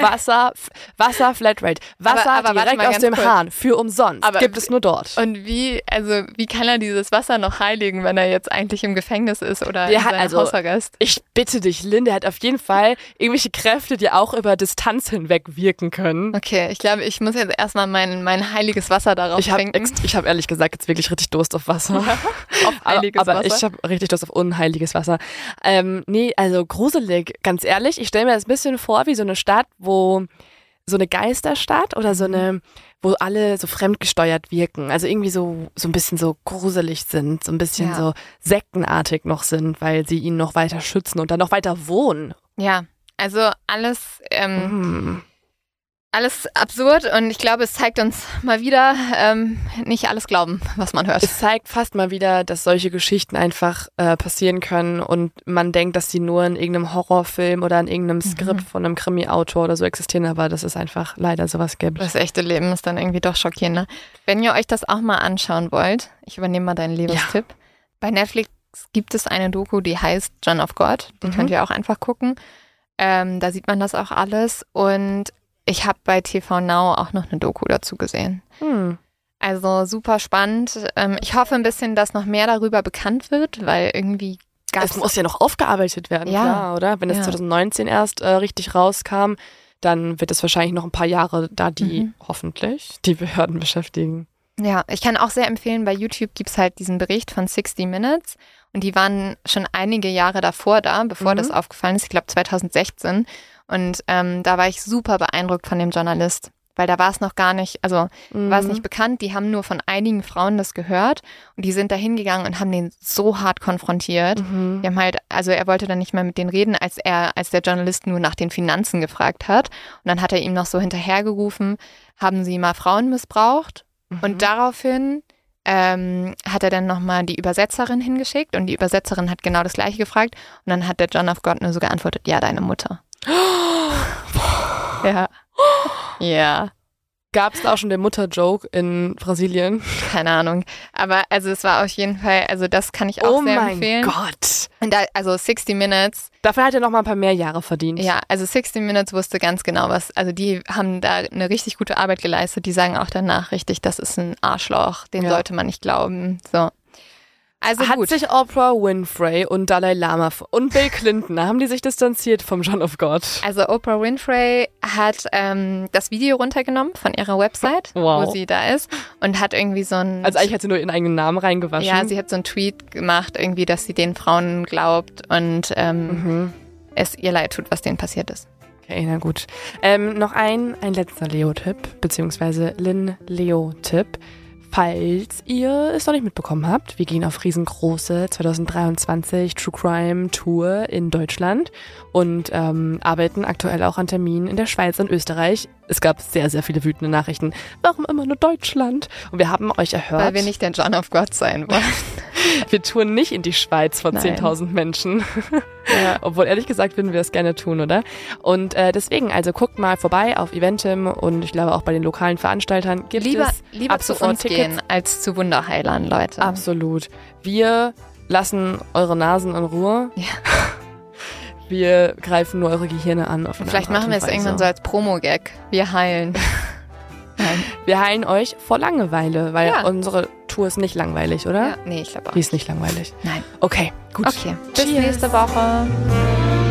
Speaker 1: Wasser, Wasser, Flatrate. Wasser
Speaker 2: Aber- aber
Speaker 1: direkt aus dem
Speaker 2: kurz.
Speaker 1: Hahn. Für umsonst.
Speaker 2: Aber-
Speaker 1: Gibt es nur dort.
Speaker 2: Und wie, also wie kann er dieses Wasser noch heiligen, wenn er jetzt eigentlich im Gefängnis ist oder
Speaker 1: Der hat also-
Speaker 2: Hausarrest?
Speaker 1: Ich bitte dich, Lynn, der hat auf jeden Fall irgendwelche Kräfte, die auch über Distanz hinweg wirken können.
Speaker 2: Okay, ich glaube, ich muss jetzt erstmal mein, mein heiliges Wasser darauf
Speaker 1: Ich habe
Speaker 2: trinken.
Speaker 1: ich hab ehrlich gesagt jetzt wirklich richtig Durst auf Wasser.
Speaker 2: auf heiliges
Speaker 1: aber, aber
Speaker 2: Wasser.
Speaker 1: ich habe richtig Durst auf unheiliges Wasser. Ähm, nee, also gruselig, ganz ehrlich. Ich stelle mir das ein bisschen vor wie so eine Stadt, wo so eine Geisterstadt oder so eine, wo alle so fremdgesteuert wirken. Also irgendwie so, so ein bisschen so gruselig sind, so ein bisschen
Speaker 2: Ja.
Speaker 1: so sektenartig noch sind, weil sie ihn noch weiter schützen und dann noch weiter wohnen.
Speaker 2: ja, also alles, ähm,
Speaker 1: Hm.
Speaker 2: Alles absurd und ich glaube, es zeigt uns mal wieder, ähm, nicht alles glauben, was man hört.
Speaker 1: Es zeigt fast mal wieder, dass solche Geschichten einfach äh, passieren können und man denkt, dass sie nur in irgendeinem Horrorfilm oder in irgendeinem Skript von einem Krimi-Autor oder so existieren, aber dass es einfach leider sowas gibt.
Speaker 2: Das echte Leben ist dann irgendwie doch schockierender. Wenn ihr euch das auch mal anschauen wollt, ich übernehme mal deinen Lebenstipp. Bei Netflix gibt es eine Doku, die heißt John of God. Die
Speaker 1: Mhm.
Speaker 2: könnt ihr auch einfach gucken. Ähm, da sieht man das auch alles. Und ich habe bei TV Now auch noch eine Doku dazu gesehen.
Speaker 1: Hm.
Speaker 2: Also super spannend. Ähm, ich hoffe ein bisschen, dass noch mehr darüber bekannt wird, weil irgendwie gab
Speaker 1: Es muss ja noch aufgearbeitet werden,
Speaker 2: Ja.
Speaker 1: klar, oder? Wenn es
Speaker 2: Ja.
Speaker 1: 2019 erst äh, richtig rauskam, dann wird es wahrscheinlich noch ein paar Jahre da die,
Speaker 2: Mhm.
Speaker 1: hoffentlich, die Behörden beschäftigen.
Speaker 2: Ja, ich kann auch sehr empfehlen, bei YouTube gibt's halt diesen Bericht von 60 Minutes und die waren schon einige Jahre davor da, bevor
Speaker 1: Mhm.
Speaker 2: das aufgefallen ist, ich glaube 2016. Und ähm, da war ich super beeindruckt von dem Journalist, weil da war es noch gar nicht, also war es
Speaker 1: Mhm.
Speaker 2: nicht bekannt, die haben nur von einigen Frauen das gehört und die sind da hingegangen und haben den so hart konfrontiert.
Speaker 1: Mhm.
Speaker 2: Die haben halt, also er wollte dann nicht mehr mit denen reden, als er, als der Journalist nur nach den Finanzen gefragt hat. Und dann hat er ihm noch so hinterhergerufen, haben sie mal Frauen missbraucht?
Speaker 1: Mhm.
Speaker 2: Und daraufhin ähm, hat er dann nochmal die Übersetzerin hingeschickt und die Übersetzerin hat genau das gleiche gefragt. Und dann hat der John of God nur so geantwortet, ja, deine Mutter. Ja. Ja,
Speaker 1: Gab es da auch schon den Mutter-Joke in Brasilien?
Speaker 2: keine Ahnung. Aber also es war auf jeden Fall, also das kann ich auch
Speaker 1: oh
Speaker 2: sehr
Speaker 1: mein
Speaker 2: empfehlen.
Speaker 1: Gott.
Speaker 2: Und da, also 60 Minutes,
Speaker 1: Dafür hat er noch mal ein paar mehr Jahre verdient.
Speaker 2: Ja, also 60 Minutes wusste ganz genau was. Also die haben da eine richtig gute Arbeit geleistet. Die sagen auch danach richtig, das ist ein Arschloch, den
Speaker 1: Ja.
Speaker 2: sollte man nicht glauben. So. Also
Speaker 1: hat
Speaker 2: gut.
Speaker 1: sich Oprah Winfrey und Dalai Lama und Bill Clinton, haben die sich distanziert vom John of God?
Speaker 2: Also Oprah Winfrey hat ähm, das Video runtergenommen von ihrer Website,
Speaker 1: Wow.
Speaker 2: wo sie da ist und hat irgendwie so ein
Speaker 1: Also eigentlich hat sie nur ihren eigenen Namen reingewaschen.
Speaker 2: ja, sie hat so einen Tweet gemacht, irgendwie, dass sie den Frauen glaubt und ähm,
Speaker 1: mhm.
Speaker 2: es ihr leid tut, was denen passiert ist.
Speaker 1: Okay, na gut. Ähm, noch ein, ein letzter Leo-Tipp, beziehungsweise Lin-Leo-Tipp. Falls ihr es noch nicht mitbekommen habt, wir gehen auf riesengroße 2023 True Crime Tour in Deutschland und ähm, arbeiten aktuell auch an Terminen in der Schweiz und Österreich. Es gab sehr, sehr viele wütende Nachrichten. Warum immer nur Deutschland? Und wir haben euch erhört,
Speaker 2: Weil wir nicht der John of God sein wollen.
Speaker 1: wir touren nicht in die Schweiz
Speaker 2: Nein.
Speaker 1: 10.000 Menschen.
Speaker 2: ja.
Speaker 1: Obwohl ehrlich gesagt würden wir es gerne tun, oder? Und äh, deswegen, also guckt mal vorbei auf Eventim und ich glaube auch bei den lokalen Veranstaltern gibt
Speaker 2: Lieber,
Speaker 1: es
Speaker 2: lieber
Speaker 1: ab
Speaker 2: zu uns
Speaker 1: Tickets.
Speaker 2: gehen als zu Wunderheilern, Leute.
Speaker 1: Absolut. Wir lassen eure Nasen in Ruhe.
Speaker 2: Ja.
Speaker 1: Wir greifen nur eure Gehirne an.
Speaker 2: Vielleicht machen wir es irgendwann so als Promo-Gag. Wir heilen. Nein.
Speaker 1: Wir heilen euch vor Langeweile, weil
Speaker 2: Ja.
Speaker 1: unsere Tour ist nicht langweilig, oder?
Speaker 2: Ja, nee, ich glaube auch.
Speaker 1: Die ist nicht langweilig.
Speaker 2: Nein.
Speaker 1: Okay, gut.
Speaker 2: Okay. Bis
Speaker 1: Cheers.
Speaker 2: nächste Woche.